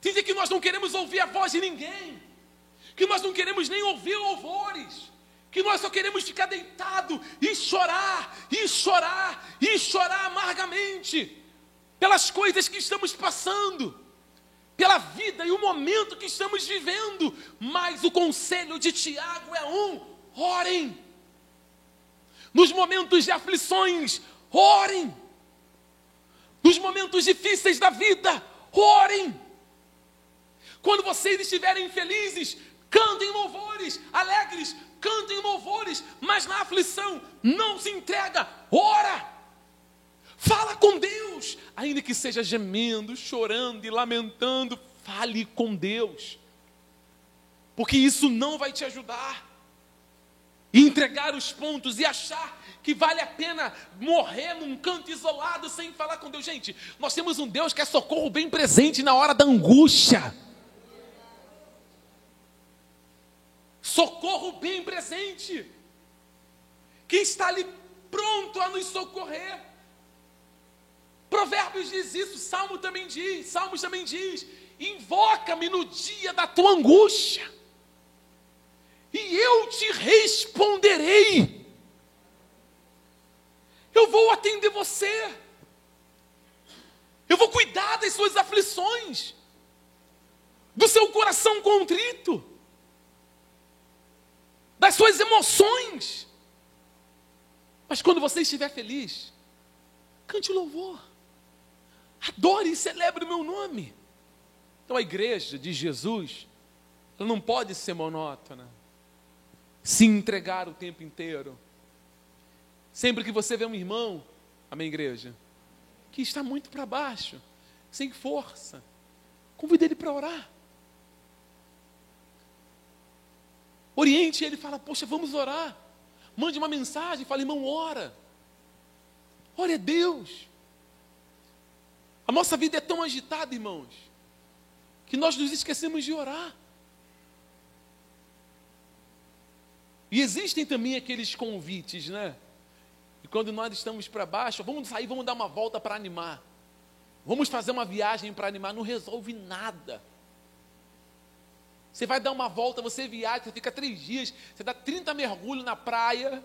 Tem dia que nós não queremos ouvir a voz de ninguém. Que nós não queremos nem ouvir louvores. Que nós só queremos ficar deitado e chorar, e chorar, e chorar amargamente pelas coisas que estamos passando, pela vida e o momento que estamos vivendo. Mas o conselho de Tiago é um: orem. Nos momentos de aflições, orem. Nos momentos difíceis da vida, orem. Quando vocês estiverem felizes, cantem louvores, alegres, cantem louvores, mas na aflição, não se entrega, ora. Fala com Deus, ainda que seja gemendo, chorando e lamentando, fale com Deus, porque isso não vai te ajudar. E entregar os pontos e achar que vale a pena morrer num canto isolado sem falar com Deus. Gente, nós temos um Deus que é socorro bem presente na hora da angústia. Socorro bem presente, que está ali pronto a nos socorrer. Provérbios diz isso, Salmo também diz, Salmos também diz: invoca-me no dia da tua angústia. e eu te responderei. Eu vou atender você. Eu vou cuidar das suas aflições, do seu coração contrito, das suas emoções. Mas quando você estiver feliz, cante louvor, adore e celebre o meu nome. Então a igreja de Jesus, ela não pode ser monótona, se entregar o tempo inteiro. Sempre que você vê um irmão, amém, igreja, que está muito para baixo, sem força, convide ele para orar. Oriente ele fala, poxa, vamos orar. Mande uma mensagem, fala, irmão, ora. Ore a Deus. A nossa vida é tão agitada, irmãos, que nós nos esquecemos de orar. E existem também aqueles convites, né? E quando nós estamos para baixo, vamos sair, vamos dar uma volta para animar. Vamos fazer uma viagem para animar, não resolve nada. Você vai dar uma volta, você viaja, você fica três dias, você dá 30 mergulhos na praia,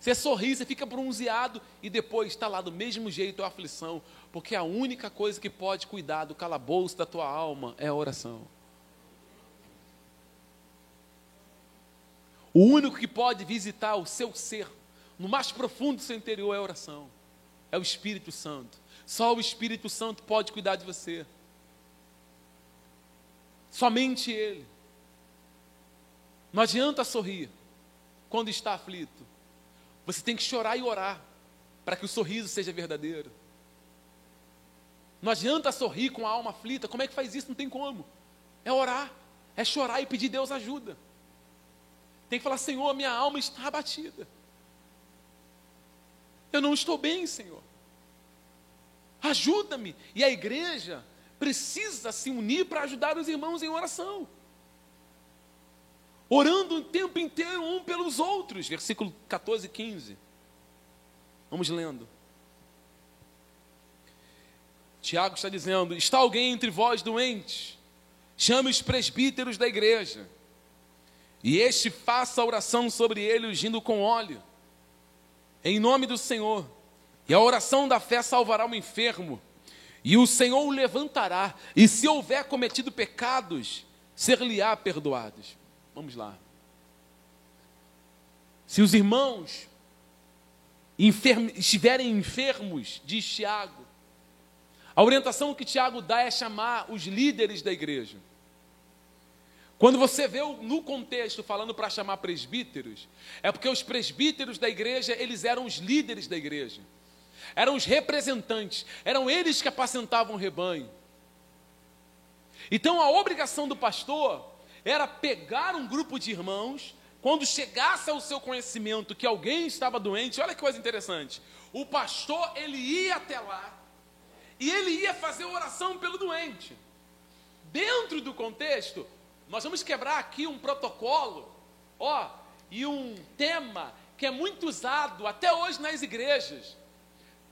você sorri, você fica bronzeado e depois está lá do mesmo jeito a aflição, porque a única coisa que pode cuidar do calabouço da tua alma é a oração. O único que pode visitar o seu ser, no mais profundo do seu interior, é a oração. É o Espírito Santo. Só o Espírito Santo pode cuidar de você. Somente Ele. Não adianta sorrir quando está aflito. Você tem que chorar e orar para que o sorriso seja verdadeiro. Não adianta sorrir com a alma aflita. Como é que faz isso? Não tem como. É orar, é chorar e pedir Deus ajuda. Tem que falar, Senhor, minha alma está abatida. Eu não estou bem, Senhor. Ajuda-me. E a igreja precisa se unir para ajudar os irmãos em oração. Orando o tempo inteiro um pelos outros. Versículo 14 e 15. Vamos lendo. Tiago está dizendo: Está alguém entre vós doente? Chame os presbíteros da igreja e este faça a oração sobre ele, ungindo com óleo, em nome do Senhor. E a oração da fé salvará o enfermo, e o Senhor o levantará, e se houver cometido pecados, ser-lhe-á perdoados. Vamos lá. Se os irmãos estiverem enfermos, diz Tiago, a orientação que Tiago dá é chamar os líderes da igreja. Quando você vê no contexto falando para chamar presbíteros, é porque os presbíteros da igreja, eles eram os líderes da igreja. Eram os representantes, eram eles que apacentavam o rebanho. Então a obrigação do pastor era pegar um grupo de irmãos, quando chegasse ao seu conhecimento que alguém estava doente, olha que coisa interessante. O pastor, ele ia até lá e ele ia fazer oração pelo doente. Dentro do contexto, nós vamos quebrar aqui um protocolo, ó, e um tema que é muito usado até hoje nas igrejas,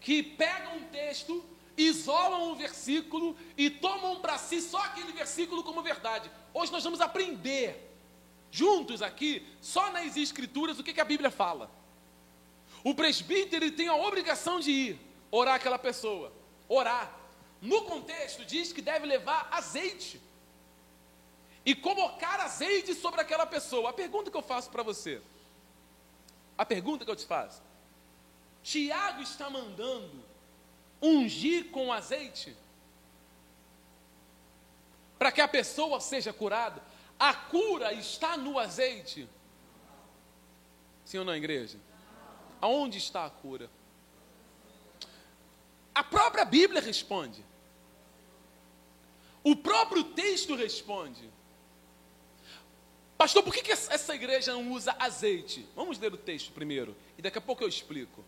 que pegam um texto, isolam um versículo e tomam para si só aquele versículo como verdade. Hoje nós vamos aprender juntos aqui, só nas escrituras, o que, que a Bíblia fala. O presbítero ele tem a obrigação de ir orar aquela pessoa, orar. No contexto diz que deve levar azeite e colocar azeite sobre aquela pessoa. A pergunta que eu faço para você, a pergunta que eu te faço, Tiago está mandando ungir com azeite para que a pessoa seja curada. A cura está no azeite. Sim ou não, igreja? Aonde está a cura? A própria Bíblia responde. O próprio texto responde. Pastor, por que, que essa igreja não usa azeite? Vamos ler o texto primeiro e daqui a pouco eu explico.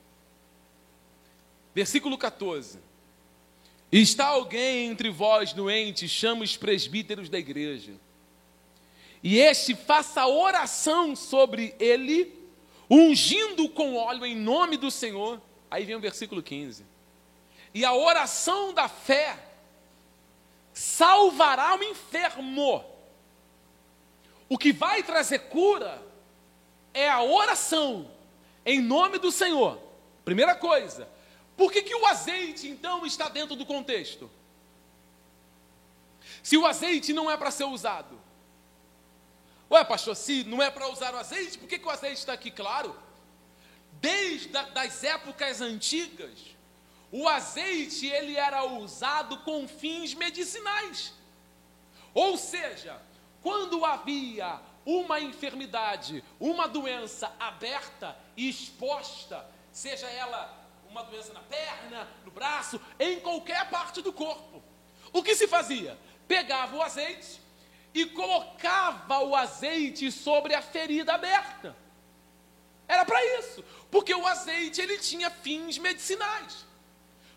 Versículo 14. Está alguém entre vós doente, chama os presbíteros da igreja. E este faça oração sobre ele, ungindo com óleo em nome do Senhor. Aí vem o versículo 15. E a oração da fé salvará o enfermo o que vai trazer cura é a oração em nome do Senhor. Primeira coisa. Por que, que o azeite, então, está dentro do contexto? Se o azeite não é para ser usado. Ué, pastor, se não é para usar o azeite, por que, que o azeite está aqui? Claro. Desde as épocas antigas, o azeite ele era usado com fins medicinais. Ou seja, quando havia uma enfermidade, uma doença aberta e exposta, seja ela uma doença na perna, no braço, em qualquer parte do corpo, o que se fazia? Pegava o azeite e colocava o azeite sobre a ferida aberta. Era para isso, porque o azeite ele tinha fins medicinais.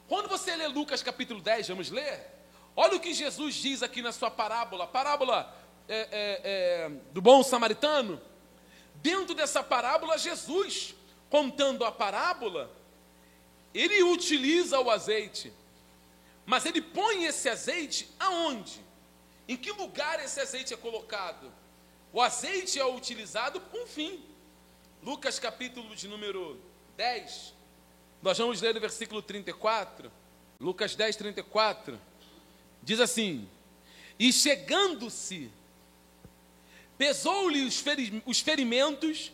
Quando você lê Lucas capítulo 10, vamos ler, olha o que Jesus diz aqui na sua parábola, parábola é, é, é, do bom samaritano. Dentro dessa parábola, Jesus, contando a parábola, ele utiliza o azeite, mas ele põe esse azeite aonde? Em que lugar esse azeite é colocado? O azeite é utilizado com fim. Lucas capítulo de número 10, nós vamos ler o versículo 34. Lucas 10, 34. Diz assim: E chegando-se, pesou-lhe os, feri os ferimentos,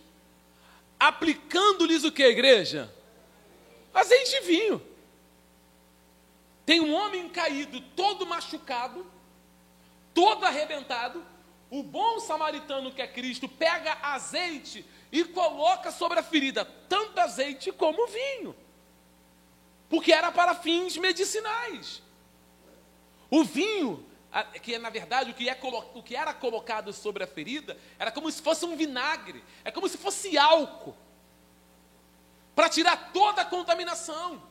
aplicando-lhes o que, igreja? Azeite de vinho. Tem um homem caído, todo machucado, todo arrebentado. O bom samaritano que é Cristo pega azeite e coloca sobre a ferida, tanto azeite como vinho, porque era para fins medicinais. O vinho, que na verdade o que, é, o que era colocado sobre a ferida, era como se fosse um vinagre, é como se fosse álcool, para tirar toda a contaminação.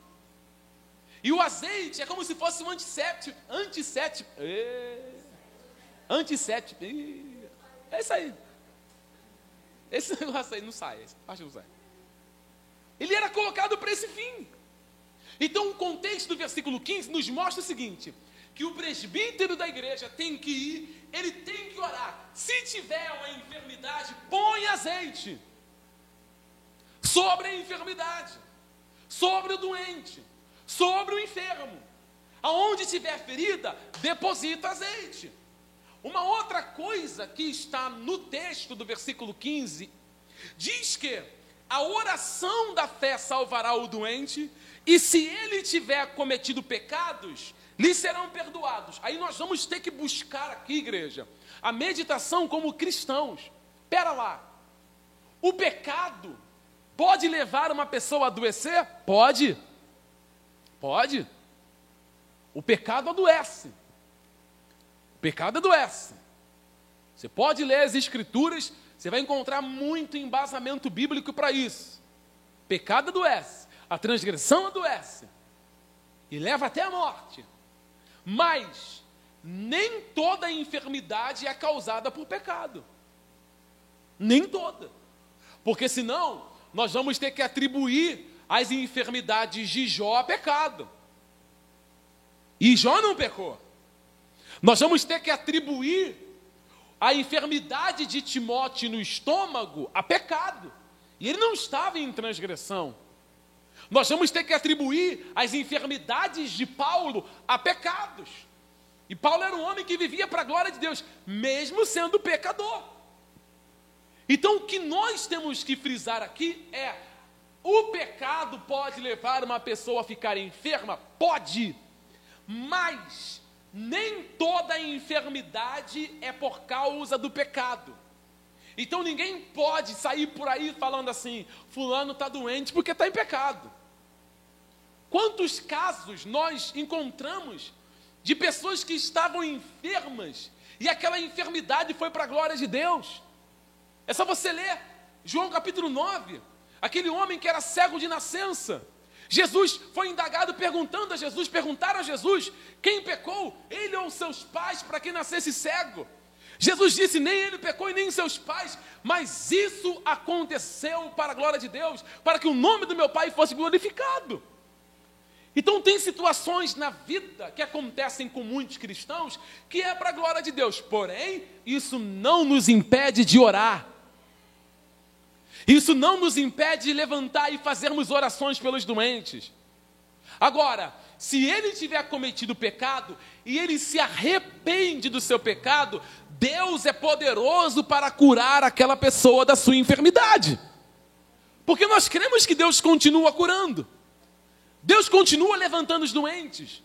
E o azeite é como se fosse um antisséptico, antisséptico, Antisséptico. É isso aí. Esse negócio aí não sai, essa parte não sai. Ele era colocado para esse fim. Então, o contexto do versículo 15 nos mostra o seguinte: que o presbítero da igreja tem que ir, ele tem que orar. Se tiver uma enfermidade, põe azeite sobre a enfermidade, sobre o doente, sobre o enfermo. Aonde tiver ferida, deposita azeite. Uma outra coisa que está no texto do versículo 15 diz que a oração da fé salvará o doente, e se ele tiver cometido pecados, lhe serão perdoados. Aí nós vamos ter que buscar aqui, igreja, a meditação como cristãos. Pera lá. O pecado pode levar uma pessoa a adoecer? Pode. Pode. O pecado adoece. O pecado adoece. Você pode ler as escrituras, você vai encontrar muito embasamento bíblico para isso. Pecado adoece, a transgressão adoece e leva até a morte. Mas nem toda enfermidade é causada por pecado. Nem toda. Porque senão nós vamos ter que atribuir as enfermidades de Jó a pecado. E Jó não pecou. Nós vamos ter que atribuir a enfermidade de Timóteo no estômago a pecado. E ele não estava em transgressão. Nós vamos ter que atribuir as enfermidades de Paulo a pecados. E Paulo era um homem que vivia para a glória de Deus, mesmo sendo pecador. Então o que nós temos que frisar aqui é: o pecado pode levar uma pessoa a ficar enferma? Pode, mas nem toda enfermidade é por causa do pecado. Então ninguém pode sair por aí falando assim: Fulano está doente porque está em pecado. Quantos casos nós encontramos de pessoas que estavam enfermas e aquela enfermidade foi para a glória de Deus? É só você ler João capítulo 9, aquele homem que era cego de nascença Jesus foi indagado perguntando a Jesus, perguntaram a Jesus, quem pecou, ele ou seus pais, para que nascesse cego? Jesus disse: nem ele pecou e nem seus pais, mas isso aconteceu para a glória de Deus, para que o nome do meu Pai fosse glorificado. Então, tem situações na vida que acontecem com muitos cristãos que é para a glória de Deus, porém, isso não nos impede de orar. Isso não nos impede de levantar e fazermos orações pelos doentes. Agora, se ele tiver cometido pecado e ele se arrepende do seu pecado, Deus é poderoso para curar aquela pessoa da sua enfermidade. Porque nós cremos que Deus continua curando. Deus continua levantando os doentes.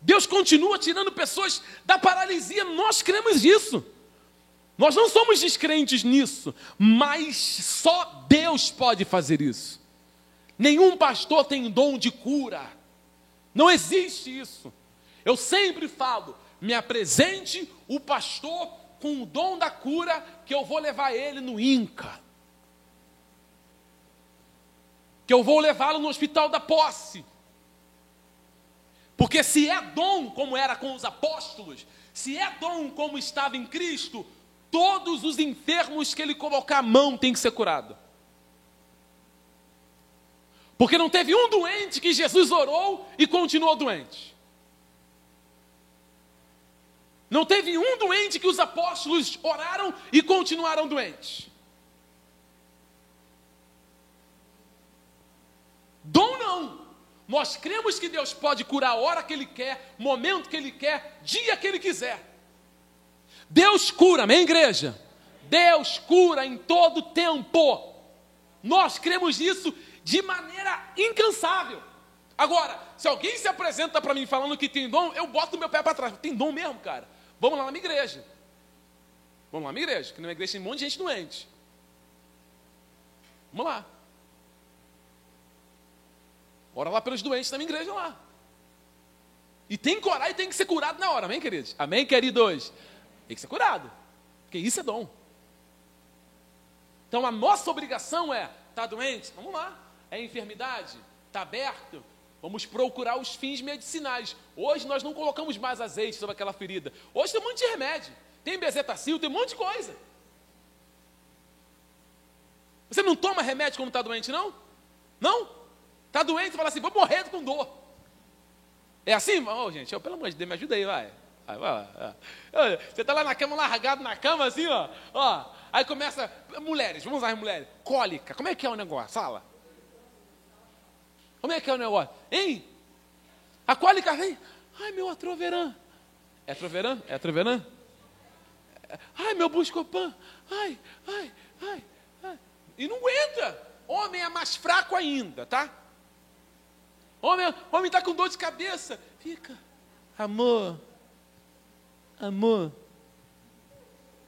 Deus continua tirando pessoas da paralisia. Nós cremos nisso. Nós não somos descrentes nisso, mas só Deus pode fazer isso. Nenhum pastor tem dom de cura. Não existe isso. Eu sempre falo: me apresente o pastor com o dom da cura, que eu vou levar ele no INCA. Que eu vou levá-lo no hospital da posse. Porque se é dom, como era com os apóstolos, se é dom como estava em Cristo, todos os enfermos que ele colocar a mão têm que ser curado. Porque não teve um doente que Jesus orou e continuou doente. Não teve um doente que os apóstolos oraram e continuaram doentes. Dom não. Nós cremos que Deus pode curar a hora que Ele quer, momento que Ele quer, dia que Ele quiser. Deus cura, amém, igreja? Deus cura em todo tempo. Nós cremos nisso de maneira incansável. Agora, se alguém se apresenta para mim falando que tem dom, eu boto meu pé para trás. Tem dom mesmo, cara. Vamos lá na minha igreja. Vamos lá na minha igreja, que na minha igreja tem um monte de gente doente. Vamos lá. Ora lá pelos doentes da minha igreja lá. E tem que orar e tem que ser curado na hora, amém, queridos? Amém, queridos? Tem que ser curado, porque isso é dom. Então a nossa obrigação é: está doente? Vamos lá. É enfermidade? Está aberto? Vamos procurar os fins medicinais. Hoje nós não colocamos mais azeite sobre aquela ferida. Hoje tem um monte de remédio. Tem bezetacil, tem um monte de coisa. Você não toma remédio quando está doente, não? Não? Está doente e fala assim, vou morrer com dor. É assim? Oh, gente, eu, pelo amor de Deus, me ajuda aí, vai. Vai, vai, vai. Você está lá na cama, largado na cama, assim, ó. ó. Aí começa, mulheres, vamos lá, mulheres. Cólica, como é que é o negócio? Fala. Como é que é o negócio? Hein? A cólica vem. Ai, meu atroverã. É troverã? É troverã? Ai, meu buscopan. Ai, ai, ai, ai. E não aguenta. Homem é mais fraco ainda, tá? Homem, homem está com dor de cabeça. Fica. Amor. Amor.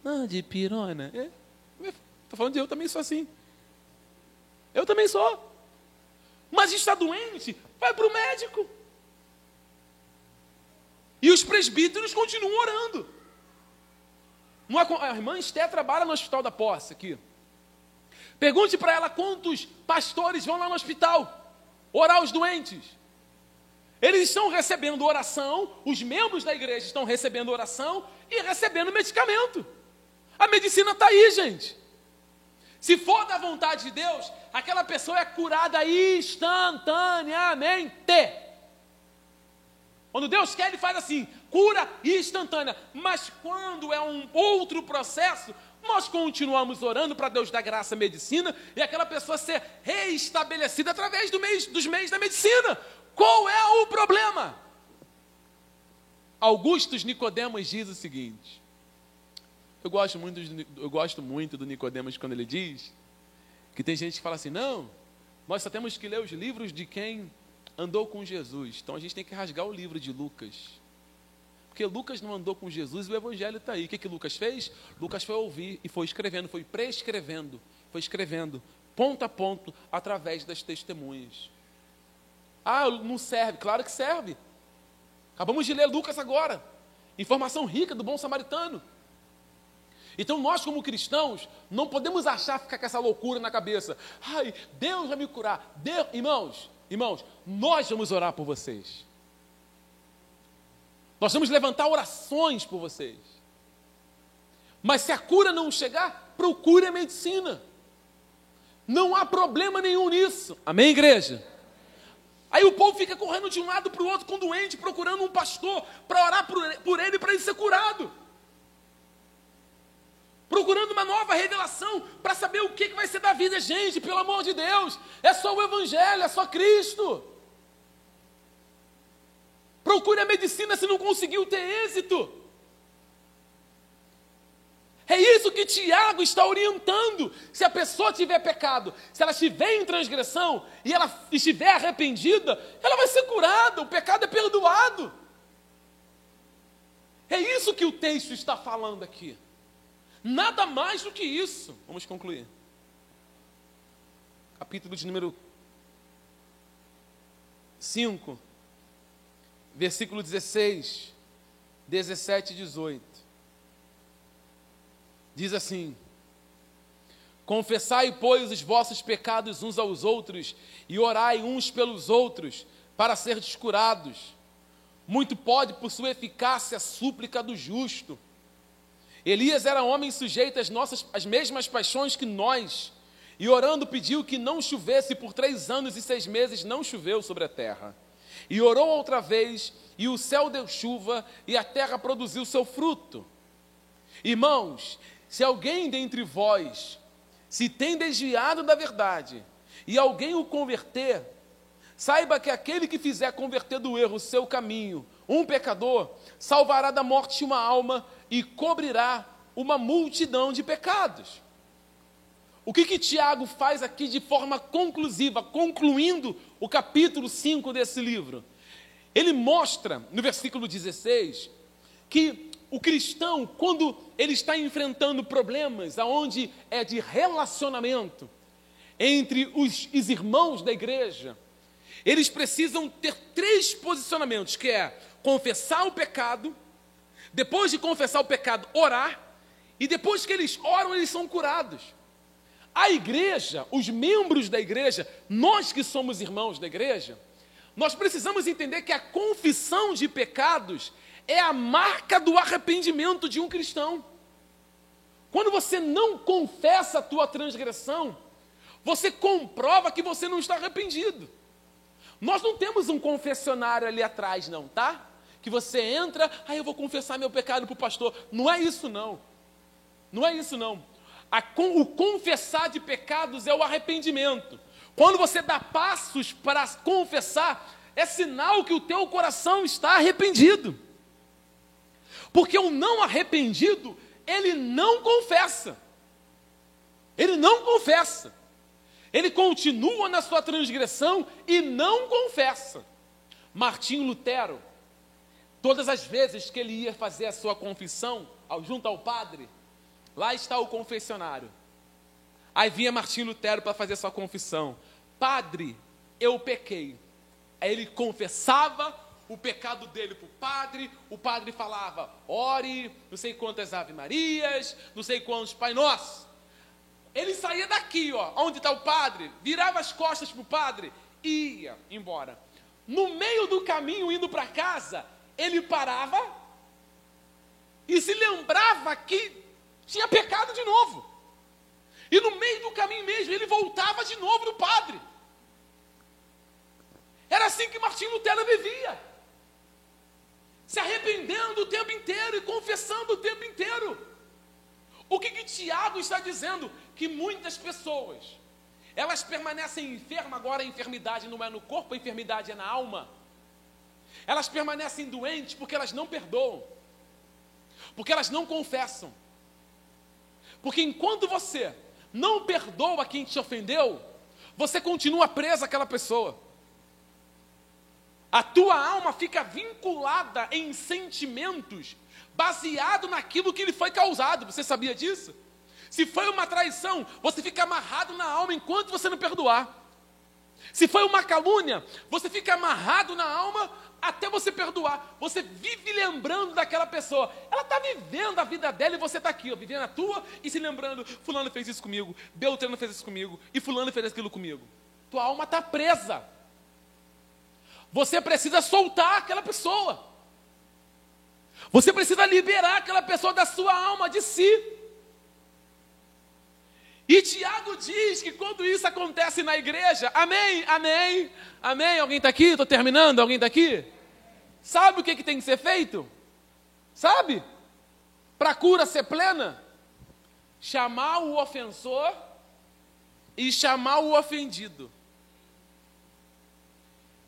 Não, de pirona. Estou é. falando de eu também sou assim. Eu também sou. Mas está doente, vai para o médico. E os presbíteros continuam orando. A irmã Esté trabalha no hospital da posse aqui. Pergunte para ela quantos pastores vão lá no hospital orar os doentes. Eles estão recebendo oração, os membros da igreja estão recebendo oração e recebendo medicamento. A medicina está aí, gente. Se for da vontade de Deus, aquela pessoa é curada instantaneamente. Quando Deus quer, Ele faz assim, cura instantânea. Mas quando é um outro processo, nós continuamos orando para Deus dar graça à medicina e aquela pessoa ser reestabelecida através do mês, dos meios da medicina. Qual é o problema? Augustus Nicodemos diz o seguinte: eu gosto muito, eu gosto muito do Nicodemos quando ele diz que tem gente que fala assim: não, nós só temos que ler os livros de quem andou com Jesus. Então a gente tem que rasgar o livro de Lucas. Porque Lucas não andou com Jesus e o Evangelho está aí. O que, que Lucas fez? Lucas foi ouvir e foi escrevendo, foi prescrevendo, foi escrevendo, ponto a ponto, através das testemunhas. Ah, não serve? Claro que serve. Acabamos de ler Lucas agora. Informação rica do bom samaritano. Então nós, como cristãos, não podemos achar ficar com essa loucura na cabeça. Ai, Deus vai me curar. Deus... Irmãos, irmãos, nós vamos orar por vocês. Nós vamos levantar orações por vocês. Mas se a cura não chegar, procure a medicina. Não há problema nenhum nisso. Amém, igreja? Aí o povo fica correndo de um lado para o outro com doente, procurando um pastor para orar por ele, para ele ser curado. procurando uma nova revelação para saber o que, que vai ser da vida, gente, pelo amor de Deus, é só o Evangelho, é só Cristo. Procure a medicina se não conseguiu ter êxito. É isso que Tiago está orientando. Se a pessoa tiver pecado, se ela estiver em transgressão e ela estiver arrependida, ela vai ser curada, o pecado é perdoado. É isso que o texto está falando aqui. Nada mais do que isso. Vamos concluir. Capítulo de número 5, versículo 16, 17 e 18. Diz assim: Confessai, pois, os vossos pecados uns aos outros, e orai uns pelos outros, para ser curados. Muito pode, por sua eficácia, a súplica do justo. Elias era homem sujeito às, nossas, às mesmas paixões que nós, e orando pediu que não chovesse por três anos e seis meses, não choveu sobre a terra. E orou outra vez, e o céu deu chuva, e a terra produziu seu fruto. Irmãos, se alguém dentre vós se tem desviado da verdade e alguém o converter, saiba que aquele que fizer converter do erro o seu caminho, um pecador, salvará da morte uma alma e cobrirá uma multidão de pecados. O que que Tiago faz aqui de forma conclusiva, concluindo o capítulo 5 desse livro? Ele mostra, no versículo 16, que o cristão, quando ele está enfrentando problemas aonde é de relacionamento entre os, os irmãos da igreja, eles precisam ter três posicionamentos, que é confessar o pecado, depois de confessar o pecado, orar, e depois que eles oram, eles são curados. A igreja, os membros da igreja, nós que somos irmãos da igreja, nós precisamos entender que a confissão de pecados é a marca do arrependimento de um cristão. Quando você não confessa a tua transgressão, você comprova que você não está arrependido. Nós não temos um confessionário ali atrás, não, tá? Que você entra, aí ah, eu vou confessar meu pecado para o pastor. Não é isso, não. Não é isso, não. A, o confessar de pecados é o arrependimento. Quando você dá passos para confessar, é sinal que o teu coração está arrependido. Porque o não arrependido, ele não confessa. Ele não confessa. Ele continua na sua transgressão e não confessa. Martinho Lutero, todas as vezes que ele ia fazer a sua confissão, junto ao padre, lá está o confessionário. Aí vinha Martinho Lutero para fazer a sua confissão. Padre, eu pequei. Aí ele confessava o pecado dele para o padre, o padre falava, ore, não sei quantas Ave Marias, não sei quantos Pai Nosso. Ele saía daqui, ó, onde está o padre, virava as costas para o padre, ia embora. No meio do caminho, indo para casa, ele parava e se lembrava que tinha pecado de novo. E no meio do caminho mesmo, ele voltava de novo no padre. Era assim que Martim Lutero vivia se arrependendo o tempo inteiro e confessando o tempo inteiro. O que, que Tiago está dizendo? Que muitas pessoas, elas permanecem enfermas, agora a enfermidade não é no corpo, a enfermidade é na alma. Elas permanecem doentes porque elas não perdoam, porque elas não confessam. Porque enquanto você não perdoa quem te ofendeu, você continua preso àquela pessoa. A tua alma fica vinculada em sentimentos baseado naquilo que lhe foi causado. Você sabia disso? Se foi uma traição, você fica amarrado na alma enquanto você não perdoar. Se foi uma calúnia, você fica amarrado na alma até você perdoar. Você vive lembrando daquela pessoa. Ela está vivendo a vida dela e você está aqui, ó, vivendo a tua e se lembrando: Fulano fez isso comigo, Beltrano fez isso comigo e Fulano fez aquilo comigo. Tua alma está presa. Você precisa soltar aquela pessoa. Você precisa liberar aquela pessoa da sua alma, de si. E Tiago diz que quando isso acontece na igreja, amém, amém, amém. Alguém está aqui? Estou terminando. Alguém está aqui? Sabe o que, que tem que ser feito? Sabe? Para a cura ser plena? chamar o ofensor e chamar o ofendido.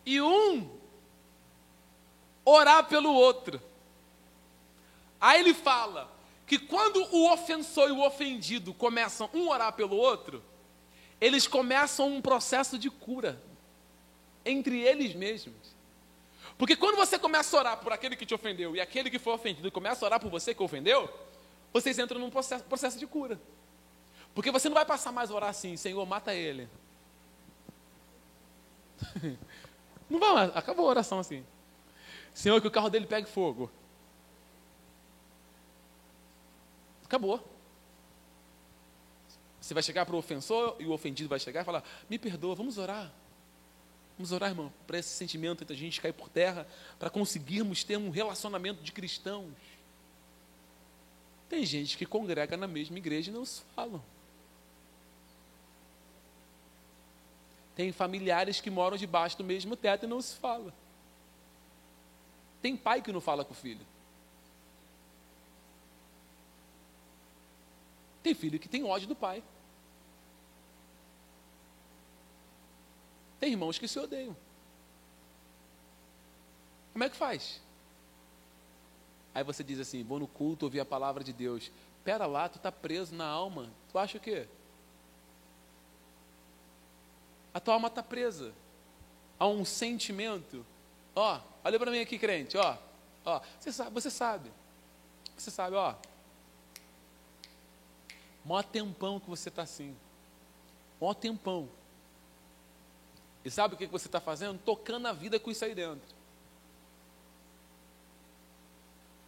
E um orar pelo outro. Aí ele fala que quando o ofensor e o ofendido começam um orar pelo outro, eles começam um processo de cura entre eles mesmos. Porque quando você começa a orar por aquele que te ofendeu e aquele que foi ofendido começa a orar por você que ofendeu, vocês entram num processo, processo de cura. Porque você não vai passar mais a orar assim, Senhor, mata ele. Não vai mais, acabou a oração assim. Senhor, que o carro dele pegue fogo. Acabou. Você vai chegar para o ofensor e o ofendido vai chegar e falar: Me perdoa, vamos orar. Vamos orar, irmão, para esse sentimento entre a gente cair por terra, para conseguirmos ter um relacionamento de cristãos. Tem gente que congrega na mesma igreja e não se falam. Tem familiares que moram debaixo do mesmo teto e não se falam. Tem pai que não fala com o filho. Tem filho que tem ódio do pai. Tem irmãos que se odeiam. Como é que faz? Aí você diz assim: vou no culto ouvir a palavra de Deus. Pera lá, tu está preso na alma. Tu acha o quê? A tua alma está presa a um sentimento. Ó, olha para mim aqui, crente, ó. Ó, você sabe, você sabe. Você sabe, ó. Mó tempão que você está assim. Mó tempão. E sabe o que você está fazendo? Tocando a vida com isso aí dentro.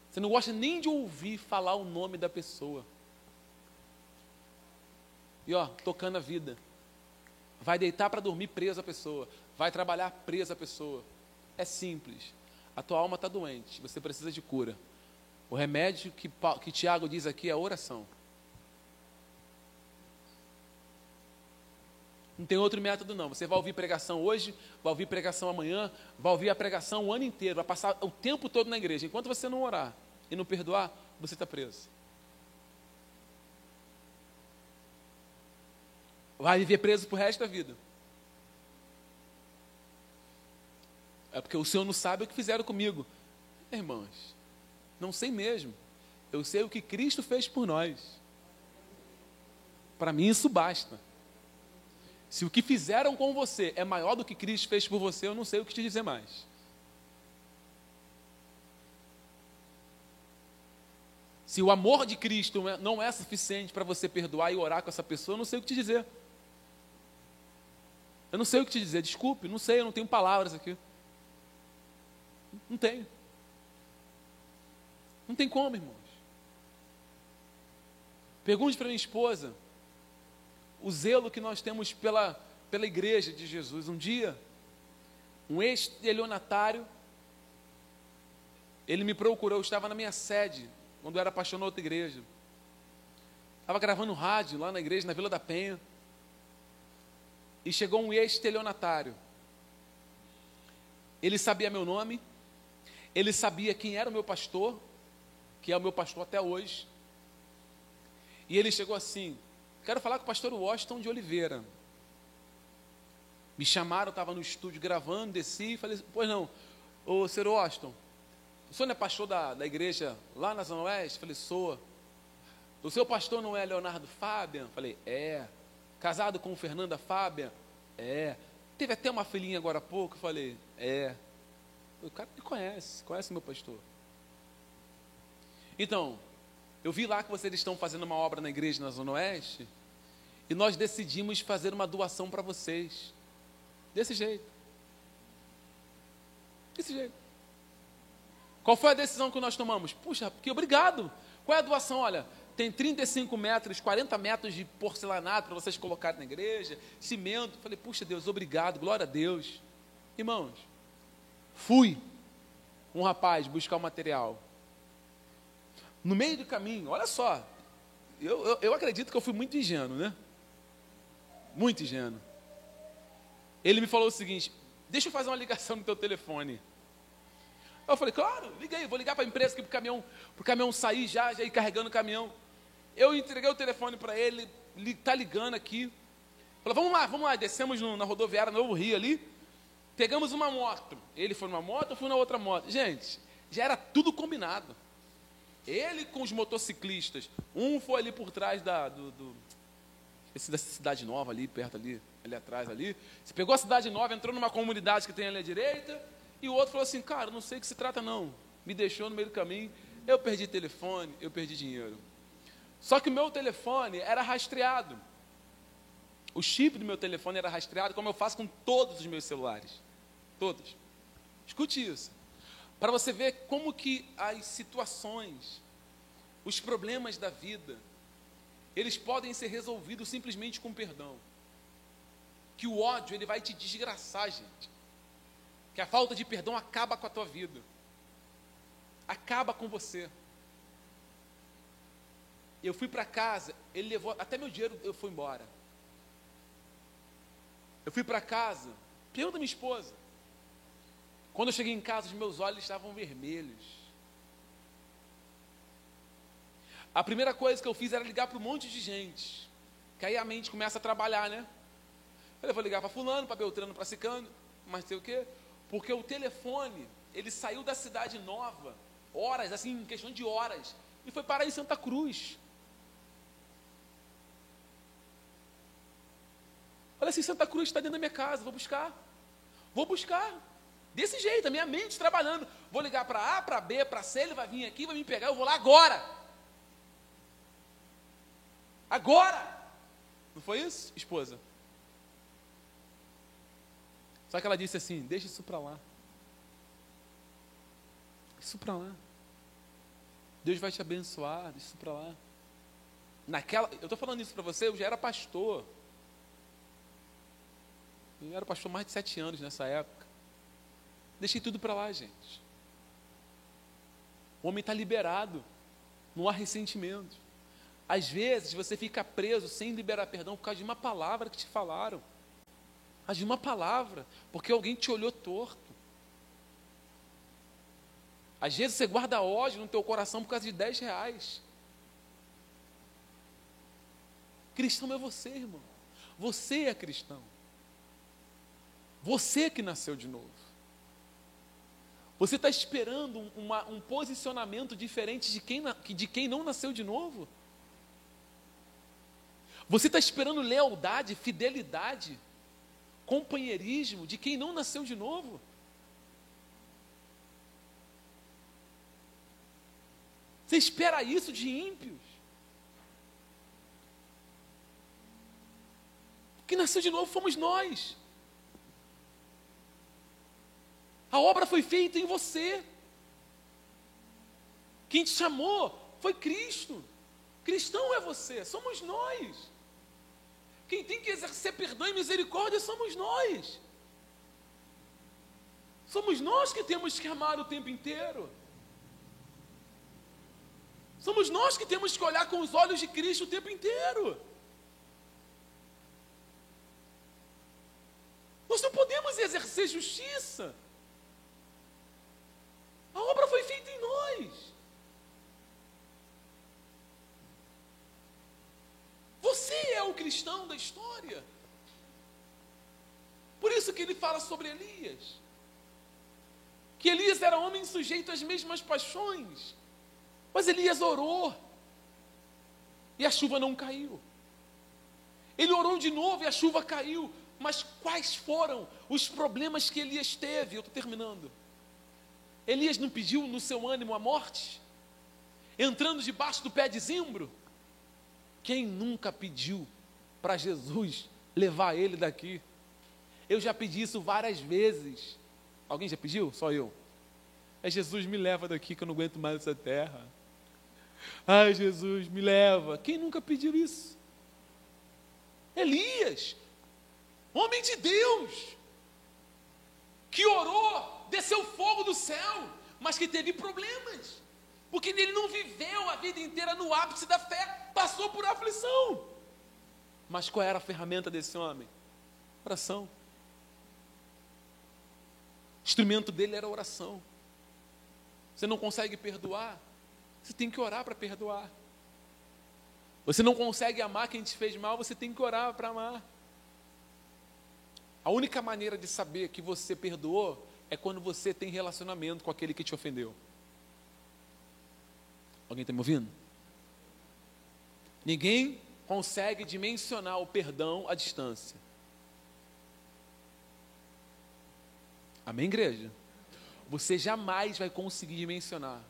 Você não gosta nem de ouvir falar o nome da pessoa. E ó, tocando a vida. Vai deitar para dormir presa a pessoa. Vai trabalhar presa a pessoa. É simples. A tua alma está doente. Você precisa de cura. O remédio que, que Tiago diz aqui é oração. Não tem outro método, não. Você vai ouvir pregação hoje, vai ouvir pregação amanhã, vai ouvir a pregação o ano inteiro, vai passar o tempo todo na igreja. Enquanto você não orar e não perdoar, você está preso. Vai viver preso pro resto da vida. É porque o Senhor não sabe o que fizeram comigo. Irmãos, não sei mesmo. Eu sei o que Cristo fez por nós. Para mim isso basta. Se o que fizeram com você é maior do que Cristo fez por você, eu não sei o que te dizer mais. Se o amor de Cristo não é suficiente para você perdoar e orar com essa pessoa, eu não sei o que te dizer. Eu não sei o que te dizer, desculpe, não sei, eu não tenho palavras aqui. Não tenho. Não tem como, irmãos. Pergunte para minha esposa o zelo que nós temos pela, pela igreja de Jesus. Um dia, um ex-estelionatário, ele me procurou, eu estava na minha sede, quando eu era pastor na outra igreja. Estava gravando rádio lá na igreja, na Vila da Penha. E chegou um ex-estelionatário. Ele sabia meu nome, ele sabia quem era o meu pastor, que é o meu pastor até hoje. E ele chegou assim: Quero falar com o pastor Washington de Oliveira. Me chamaram, estava no estúdio gravando, desci e falei, pois não, ô senhor Washington, o senhor não é pastor da, da igreja lá na Zona Oeste? Falei, sou. O seu pastor não é Leonardo Fabian? Falei, é. Casado com Fernanda Fabian? É. Teve até uma filhinha agora há pouco? Falei, é. O cara me conhece, conhece meu pastor. Então, eu vi lá que vocês estão fazendo uma obra na igreja na Zona Oeste. E nós decidimos fazer uma doação para vocês. Desse jeito. Desse jeito. Qual foi a decisão que nós tomamos? Puxa, que obrigado. Qual é a doação? Olha, tem 35 metros, 40 metros de porcelanato para vocês colocarem na igreja, cimento. Falei, puxa Deus, obrigado, glória a Deus. Irmãos, fui um rapaz buscar o material. No meio do caminho, olha só, eu, eu, eu acredito que eu fui muito ingênuo, né? Muito ingênuo. Ele me falou o seguinte: deixa eu fazer uma ligação no teu telefone. Eu falei, claro, liguei, vou ligar para a empresa aqui para o caminhão, caminhão sair já, já ir carregando o caminhão. Eu entreguei o telefone para ele, ele tá ligando aqui. Falou, vamos lá, vamos lá. Descemos no, na rodoviária Novo Rio ali. Pegamos uma moto. Ele foi numa moto, eu fui na outra moto. Gente, já era tudo combinado. Ele com os motociclistas. Um foi ali por trás da, do, do esse dessa cidade nova ali, perto ali, ali atrás ali. Você pegou a cidade nova, entrou numa comunidade que tem ali à direita, e o outro falou assim, cara, não sei o que se trata não. Me deixou no meio do caminho, eu perdi telefone, eu perdi dinheiro. Só que o meu telefone era rastreado. O chip do meu telefone era rastreado, como eu faço com todos os meus celulares. Todos. Escute isso. Para você ver como que as situações, os problemas da vida, eles podem ser resolvidos simplesmente com perdão. Que o ódio, ele vai te desgraçar, gente. Que a falta de perdão acaba com a tua vida. Acaba com você. Eu fui para casa, ele levou, até meu dinheiro eu fui embora. Eu fui para casa, pergunta minha esposa. Quando eu cheguei em casa, os meus olhos estavam vermelhos. A primeira coisa que eu fiz era ligar para um monte de gente. Que aí a mente começa a trabalhar, né? Eu vou ligar para fulano, para Beltrano, para Cicano, mas sei o quê? Porque o telefone, ele saiu da cidade nova, horas, assim, em questão de horas, e foi parar em Santa Cruz. Olha assim, Santa Cruz está dentro da minha casa, vou buscar. Vou buscar. Desse jeito, a minha mente trabalhando. Vou ligar para A, para B, para C, ele vai vir aqui, vai me pegar, eu vou lá agora. Agora! Não foi isso, esposa? Só que ela disse assim: deixa isso para lá. Isso para lá. Deus vai te abençoar, isso para lá. Naquela, eu estou falando isso para você, eu já era pastor. Eu era pastor mais de sete anos nessa época. Deixei tudo para lá, gente. O homem está liberado. Não há ressentimento. Às vezes você fica preso sem liberar perdão por causa de uma palavra que te falaram. Causa de uma palavra, porque alguém te olhou torto. Às vezes você guarda ódio no teu coração por causa de 10 reais. Cristão é você, irmão. Você é cristão. Você que nasceu de novo. Você está esperando uma, um posicionamento diferente de quem, de quem não nasceu de novo? Você está esperando lealdade, fidelidade, companheirismo de quem não nasceu de novo? Você espera isso de ímpios? O que nasceu de novo fomos nós. A obra foi feita em você. Quem te chamou foi Cristo. Cristão é você, somos nós. Quem tem que exercer perdão e misericórdia somos nós. Somos nós que temos que amar o tempo inteiro. Somos nós que temos que olhar com os olhos de Cristo o tempo inteiro. Nós não podemos exercer justiça. A obra foi feita em nós. Você é o cristão da história. Por isso que ele fala sobre Elias. Que Elias era homem sujeito às mesmas paixões. Mas Elias orou. E a chuva não caiu. Ele orou de novo e a chuva caiu. Mas quais foram os problemas que Elias teve? Eu estou terminando. Elias não pediu no seu ânimo a morte? Entrando debaixo do pé de zimbro? Quem nunca pediu para Jesus levar ele daqui? Eu já pedi isso várias vezes. Alguém já pediu? Só eu. É Jesus, me leva daqui que eu não aguento mais essa terra. Ai, Jesus, me leva. Quem nunca pediu isso? Elias, homem de Deus, que orou, desceu fogo do céu, mas que teve problemas. Porque ele não viveu a vida inteira no ápice da fé, passou por aflição. Mas qual era a ferramenta desse homem? Oração. O instrumento dele era oração. Você não consegue perdoar? Você tem que orar para perdoar. Você não consegue amar quem te fez mal, você tem que orar para amar. A única maneira de saber que você perdoou é quando você tem relacionamento com aquele que te ofendeu. Alguém está me ouvindo? Ninguém consegue dimensionar o perdão à distância. Amém, igreja? Você jamais vai conseguir dimensionar.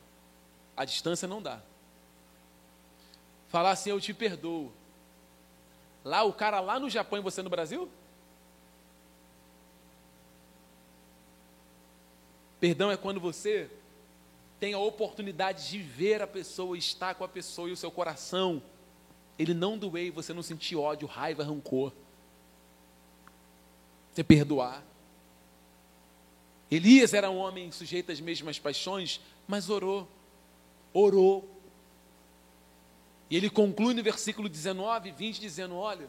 A distância não dá. Falar assim, eu te perdoo. Lá, o cara lá no Japão e você no Brasil? Perdão é quando você tem a oportunidade de ver a pessoa, estar com a pessoa e o seu coração, ele não doer e você não sentir ódio, raiva, rancor. Você perdoar. Elias era um homem sujeito às mesmas paixões, mas orou. Orou. E ele conclui no versículo 19 e 20, dizendo: Olha,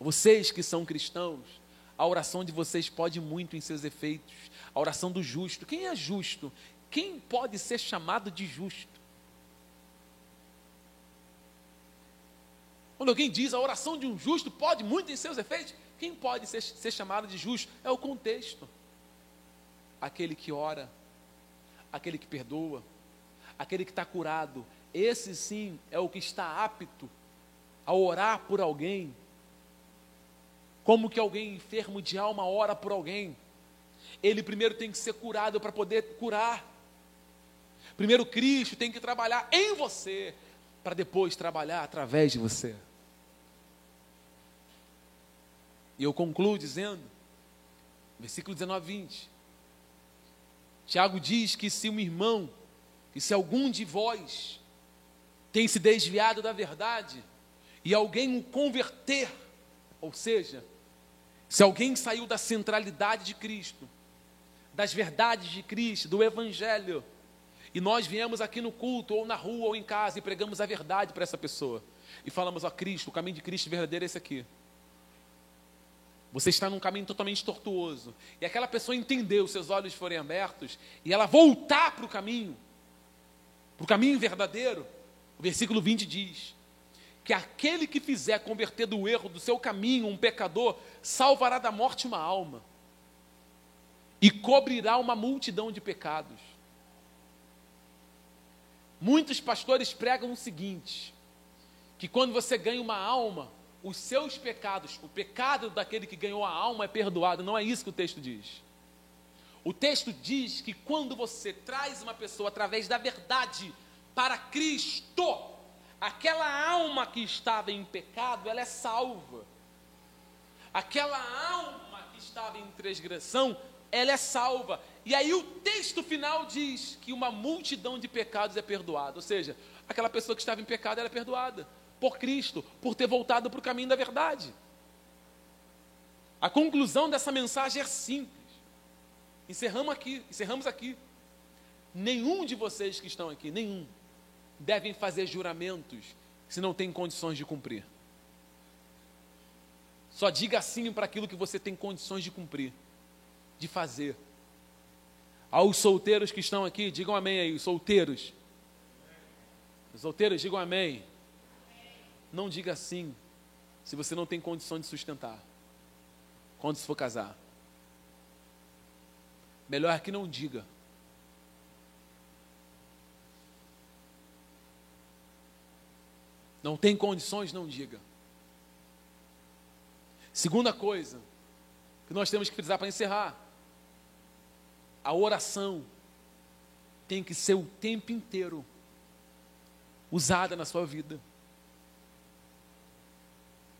vocês que são cristãos, a oração de vocês pode muito em seus efeitos. A oração do justo. Quem é justo? Quem pode ser chamado de justo? Quando alguém diz a oração de um justo pode muito em seus efeitos, quem pode ser, ser chamado de justo? É o contexto. Aquele que ora, aquele que perdoa, aquele que está curado. Esse sim é o que está apto a orar por alguém. Como que alguém enfermo de alma ora por alguém? Ele primeiro tem que ser curado para poder curar. Primeiro, Cristo tem que trabalhar em você, para depois trabalhar através de você. E eu concluo dizendo, versículo 19, 20. Tiago diz que se um irmão, que se algum de vós tem se desviado da verdade, e alguém o converter, ou seja, se alguém saiu da centralidade de Cristo, das verdades de Cristo, do Evangelho, e nós viemos aqui no culto, ou na rua, ou em casa, e pregamos a verdade para essa pessoa. E falamos, ó Cristo, o caminho de Cristo verdadeiro é esse aqui. Você está num caminho totalmente tortuoso. E aquela pessoa entendeu, seus olhos forem abertos, e ela voltar para o caminho, para o caminho verdadeiro. O versículo 20 diz: que aquele que fizer converter do erro do seu caminho um pecador, salvará da morte uma alma e cobrirá uma multidão de pecados. Muitos pastores pregam o seguinte: que quando você ganha uma alma, os seus pecados, o pecado daquele que ganhou a alma é perdoado. Não é isso que o texto diz. O texto diz que quando você traz uma pessoa através da verdade para Cristo, aquela alma que estava em pecado, ela é salva. Aquela alma que estava em transgressão, ela é salva. E aí o texto final diz que uma multidão de pecados é perdoada. Ou seja, aquela pessoa que estava em pecado era é perdoada por Cristo, por ter voltado para o caminho da verdade. A conclusão dessa mensagem é simples. Encerramos aqui, encerramos aqui. Nenhum de vocês que estão aqui, nenhum, devem fazer juramentos se não tem condições de cumprir. Só diga sim para aquilo que você tem condições de cumprir de fazer. Aos solteiros que estão aqui, digam amém aí, os solteiros. Os solteiros, digam amém. Não diga sim, se você não tem condição de sustentar. Quando se for casar. Melhor que não diga. Não tem condições, não diga. Segunda coisa que nós temos que frisar para encerrar a oração tem que ser o tempo inteiro usada na sua vida.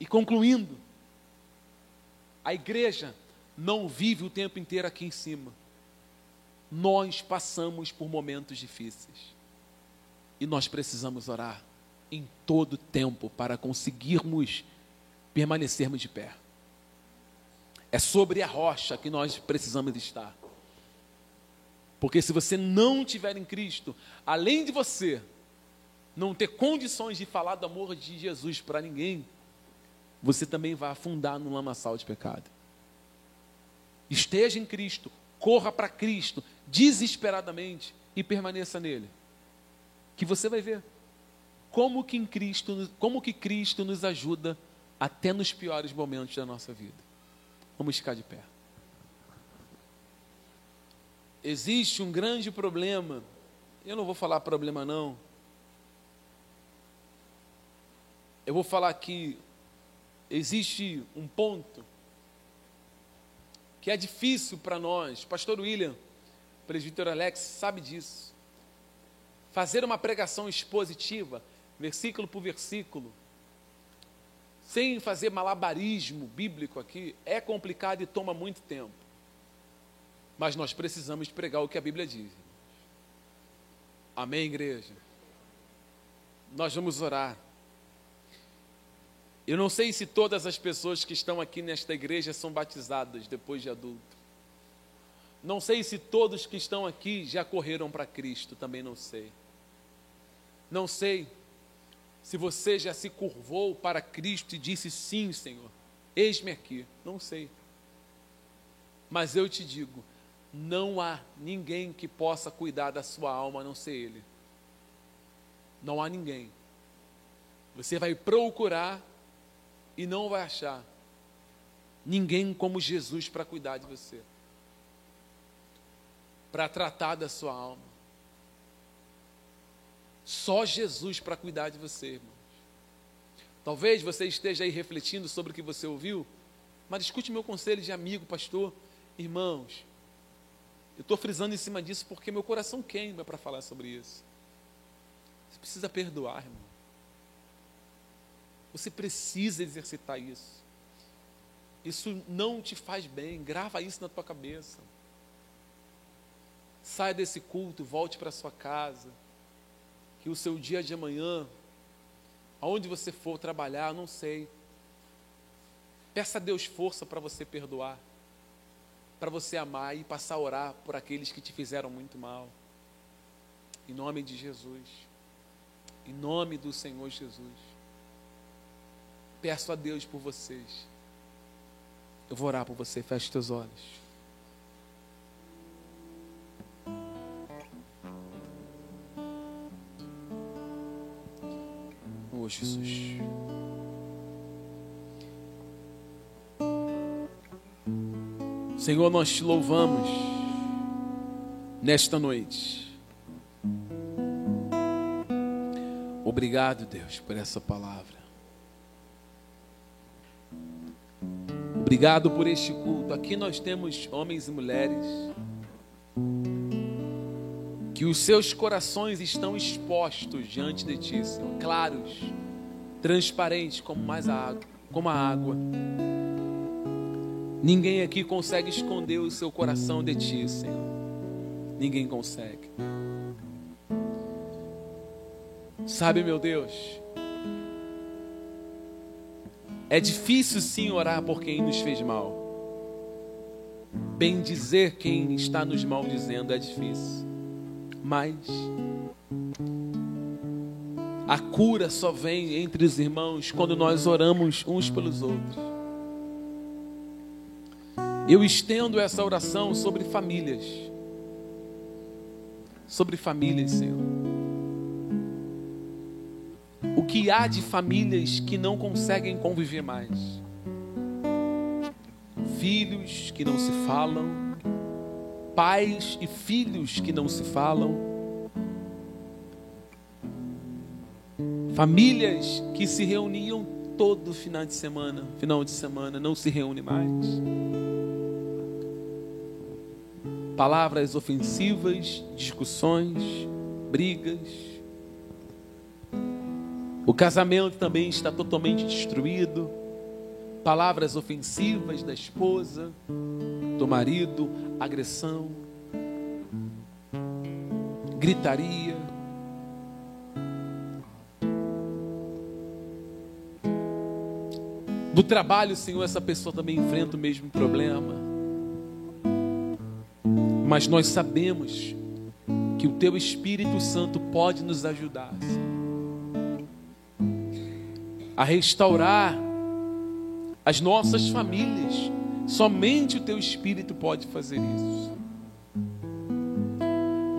E concluindo, a igreja não vive o tempo inteiro aqui em cima. Nós passamos por momentos difíceis. E nós precisamos orar em todo tempo para conseguirmos permanecermos de pé. É sobre a rocha que nós precisamos estar. Porque se você não tiver em Cristo, além de você não ter condições de falar do amor de Jesus para ninguém, você também vai afundar no lamaçal de pecado. Esteja em Cristo, corra para Cristo desesperadamente e permaneça nele. Que você vai ver. Como que, em Cristo, como que Cristo nos ajuda até nos piores momentos da nossa vida. Vamos ficar de pé. Existe um grande problema. Eu não vou falar problema não. Eu vou falar que existe um ponto que é difícil para nós. Pastor William, presbítero Alex, sabe disso. Fazer uma pregação expositiva, versículo por versículo, sem fazer malabarismo bíblico aqui, é complicado e toma muito tempo. Mas nós precisamos pregar o que a Bíblia diz. Amém, igreja? Nós vamos orar. Eu não sei se todas as pessoas que estão aqui nesta igreja são batizadas depois de adulto. Não sei se todos que estão aqui já correram para Cristo, também não sei. Não sei se você já se curvou para Cristo e disse sim, Senhor, eis-me aqui. Não sei. Mas eu te digo, não há ninguém que possa cuidar da sua alma a não ser Ele. Não há ninguém. Você vai procurar e não vai achar ninguém como Jesus para cuidar de você, para tratar da sua alma. Só Jesus para cuidar de você, irmãos. Talvez você esteja aí refletindo sobre o que você ouviu, mas escute meu conselho de amigo, pastor, irmãos. Eu estou frisando em cima disso porque meu coração queima para falar sobre isso. Você precisa perdoar, irmão. Você precisa exercitar isso. Isso não te faz bem. Grava isso na tua cabeça. Saia desse culto, volte para sua casa. Que o seu dia de amanhã, aonde você for trabalhar, não sei. Peça a Deus força para você perdoar, para você amar e passar a orar por aqueles que te fizeram muito mal. Em nome de Jesus. Em nome do Senhor Jesus. Peço a Deus por vocês. Eu vou orar por você. Feche teus olhos. Oh, Jesus. Senhor, nós te louvamos nesta noite. Obrigado, Deus, por essa palavra. Obrigado por este culto. Aqui nós temos homens e mulheres que os seus corações estão expostos diante de Ti, Senhor, claros, transparentes como mais a água, como a água. Ninguém aqui consegue esconder o seu coração de Ti, Senhor. Ninguém consegue. Sabe, meu Deus, é difícil sim orar por quem nos fez mal. Bem dizer quem está nos maldizendo é difícil. Mas a cura só vem entre os irmãos quando nós oramos uns pelos outros. Eu estendo essa oração sobre famílias. Sobre famílias, Senhor o que há de famílias que não conseguem conviver mais. Filhos que não se falam, pais e filhos que não se falam, famílias que se reuniam todo final de semana, final de semana, não se reúne mais. Palavras ofensivas, discussões, brigas, o casamento também está totalmente destruído. Palavras ofensivas da esposa, do marido, agressão, gritaria. No trabalho, Senhor, essa pessoa também enfrenta o mesmo problema. Mas nós sabemos que o Teu Espírito Santo pode nos ajudar. Senhor a restaurar as nossas famílias. Somente o teu Espírito pode fazer isso.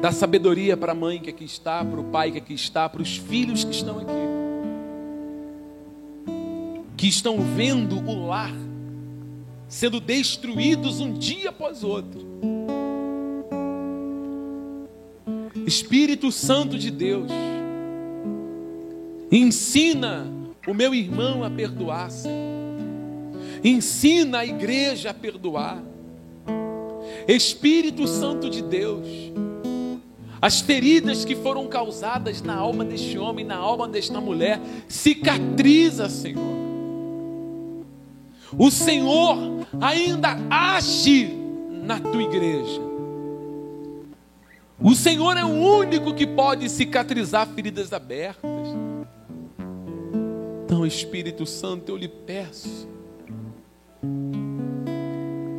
Dá sabedoria para a mãe que aqui está, para o pai que aqui está, para os filhos que estão aqui. Que estão vendo o lar sendo destruídos um dia após outro. Espírito Santo de Deus, ensina o meu irmão a perdoar, Senhor. Ensina a igreja a perdoar. Espírito Santo de Deus, as feridas que foram causadas na alma deste homem, na alma desta mulher, cicatriza, Senhor. O Senhor ainda age na tua igreja. O Senhor é o único que pode cicatrizar feridas abertas. Então, Espírito Santo, eu lhe peço,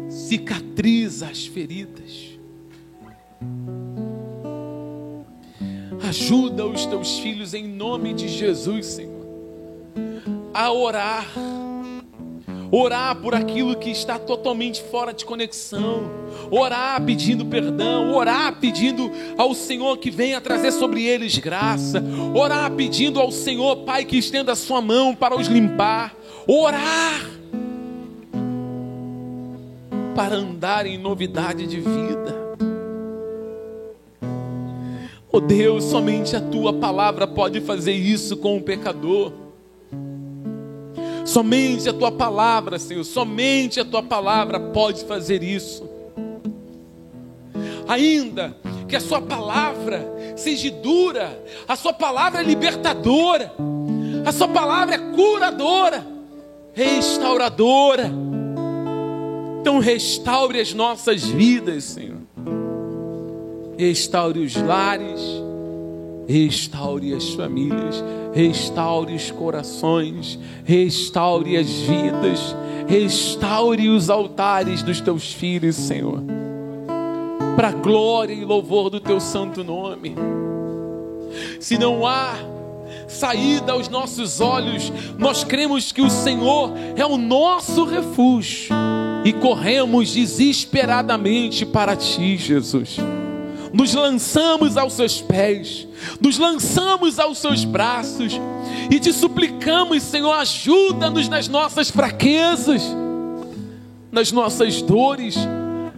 cicatriza as feridas. Ajuda os teus filhos em nome de Jesus, Senhor, a orar. Orar por aquilo que está totalmente fora de conexão, orar pedindo perdão, orar pedindo ao Senhor que venha trazer sobre eles graça, orar pedindo ao Senhor, Pai, que estenda a sua mão para os limpar, orar para andar em novidade de vida. Oh Deus, somente a tua palavra pode fazer isso com o pecador. Somente a tua palavra, Senhor, somente a tua palavra pode fazer isso. Ainda que a sua palavra seja dura, a sua palavra é libertadora, a sua palavra é curadora, restauradora. Então restaure as nossas vidas, Senhor. Restaure os lares, restaure as famílias, restaure os corações, restaure as vidas, restaure os altares dos teus filhos, Senhor, para glória e louvor do teu santo nome. Se não há saída aos nossos olhos, nós cremos que o Senhor é o nosso refúgio e corremos desesperadamente para ti, Jesus nos lançamos aos seus pés, nos lançamos aos seus braços e te suplicamos, Senhor, ajuda-nos nas nossas fraquezas, nas nossas dores,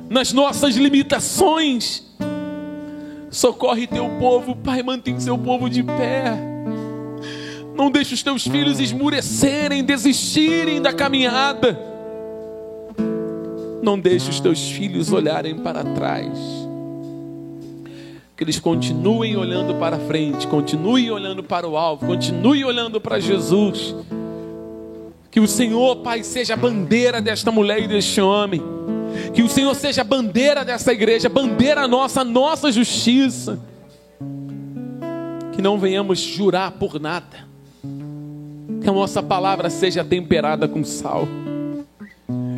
nas nossas limitações. Socorre teu povo, Pai, mantém seu povo de pé. Não deixe os teus filhos esmurecerem, desistirem da caminhada. Não deixe os teus filhos olharem para trás que eles continuem olhando para frente, continuem olhando para o alvo, continuem olhando para Jesus. Que o Senhor, Pai, seja a bandeira desta mulher e deste homem. Que o Senhor seja a bandeira dessa igreja, bandeira nossa, nossa justiça. Que não venhamos jurar por nada. Que a nossa palavra seja temperada com sal.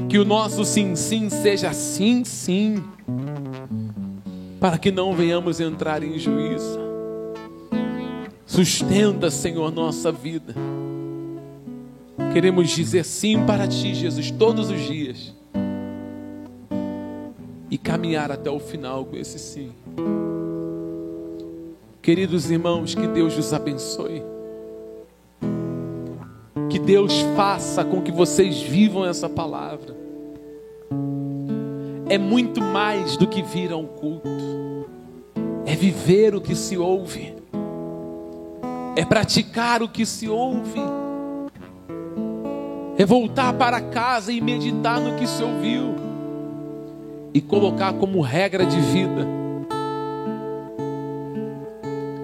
Que o nosso sim, sim seja sim, sim para que não venhamos entrar em juízo. Sustenta, Senhor, nossa vida. Queremos dizer sim para Ti, Jesus, todos os dias. E caminhar até o final com esse sim. Queridos irmãos, que Deus os abençoe. Deus faça com que vocês vivam essa palavra. É muito mais do que vir a um culto, é viver o que se ouve, é praticar o que se ouve, é voltar para casa e meditar no que se ouviu. E colocar como regra de vida,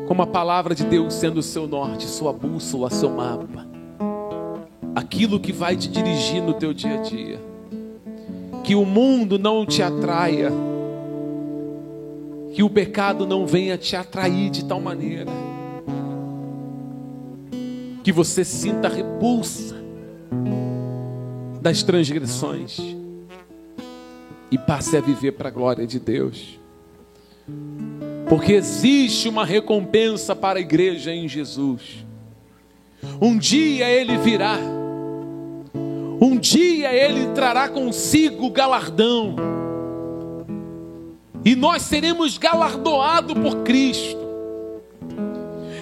como a palavra de Deus sendo o seu norte, sua bússola, seu mapa, aquilo que vai te dirigir no teu dia a dia que o mundo não te atraia, que o pecado não venha te atrair de tal maneira, que você sinta repulsa das transgressões e passe a viver para a glória de Deus. Porque existe uma recompensa para a igreja em Jesus. Um dia ele virá um dia ele trará consigo galardão. E nós seremos galardoados por Cristo.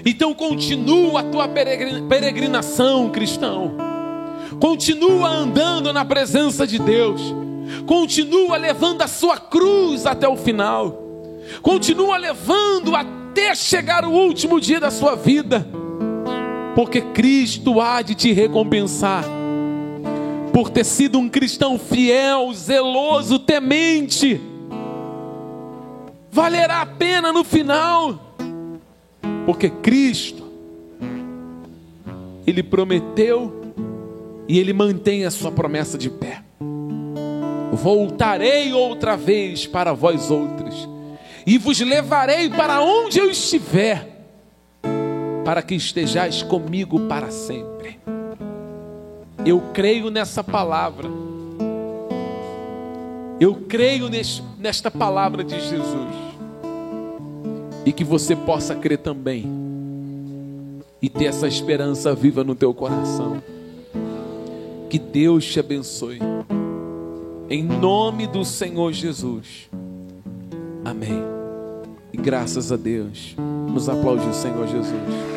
Então continua a tua peregrinação, cristão. Continua andando na presença de Deus. Continua levando a sua cruz até o final. Continua levando até chegar o último dia da sua vida. Porque Cristo há de te recompensar por ter sido um cristão fiel, zeloso, temente. Valerá a pena no final porque Cristo, Ele prometeu e Ele mantém a sua promessa de pé. Voltarei outra vez para vós outros, e vos levarei para onde eu estiver, para que estejais comigo para sempre. Eu creio nessa palavra. Eu creio nesta palavra de Jesus e que você possa crer também e ter essa esperança viva no teu coração. Que Deus te abençoe. Em nome do Senhor Jesus. Amém. E graças a Deus. Nos aplaude o Senhor Jesus.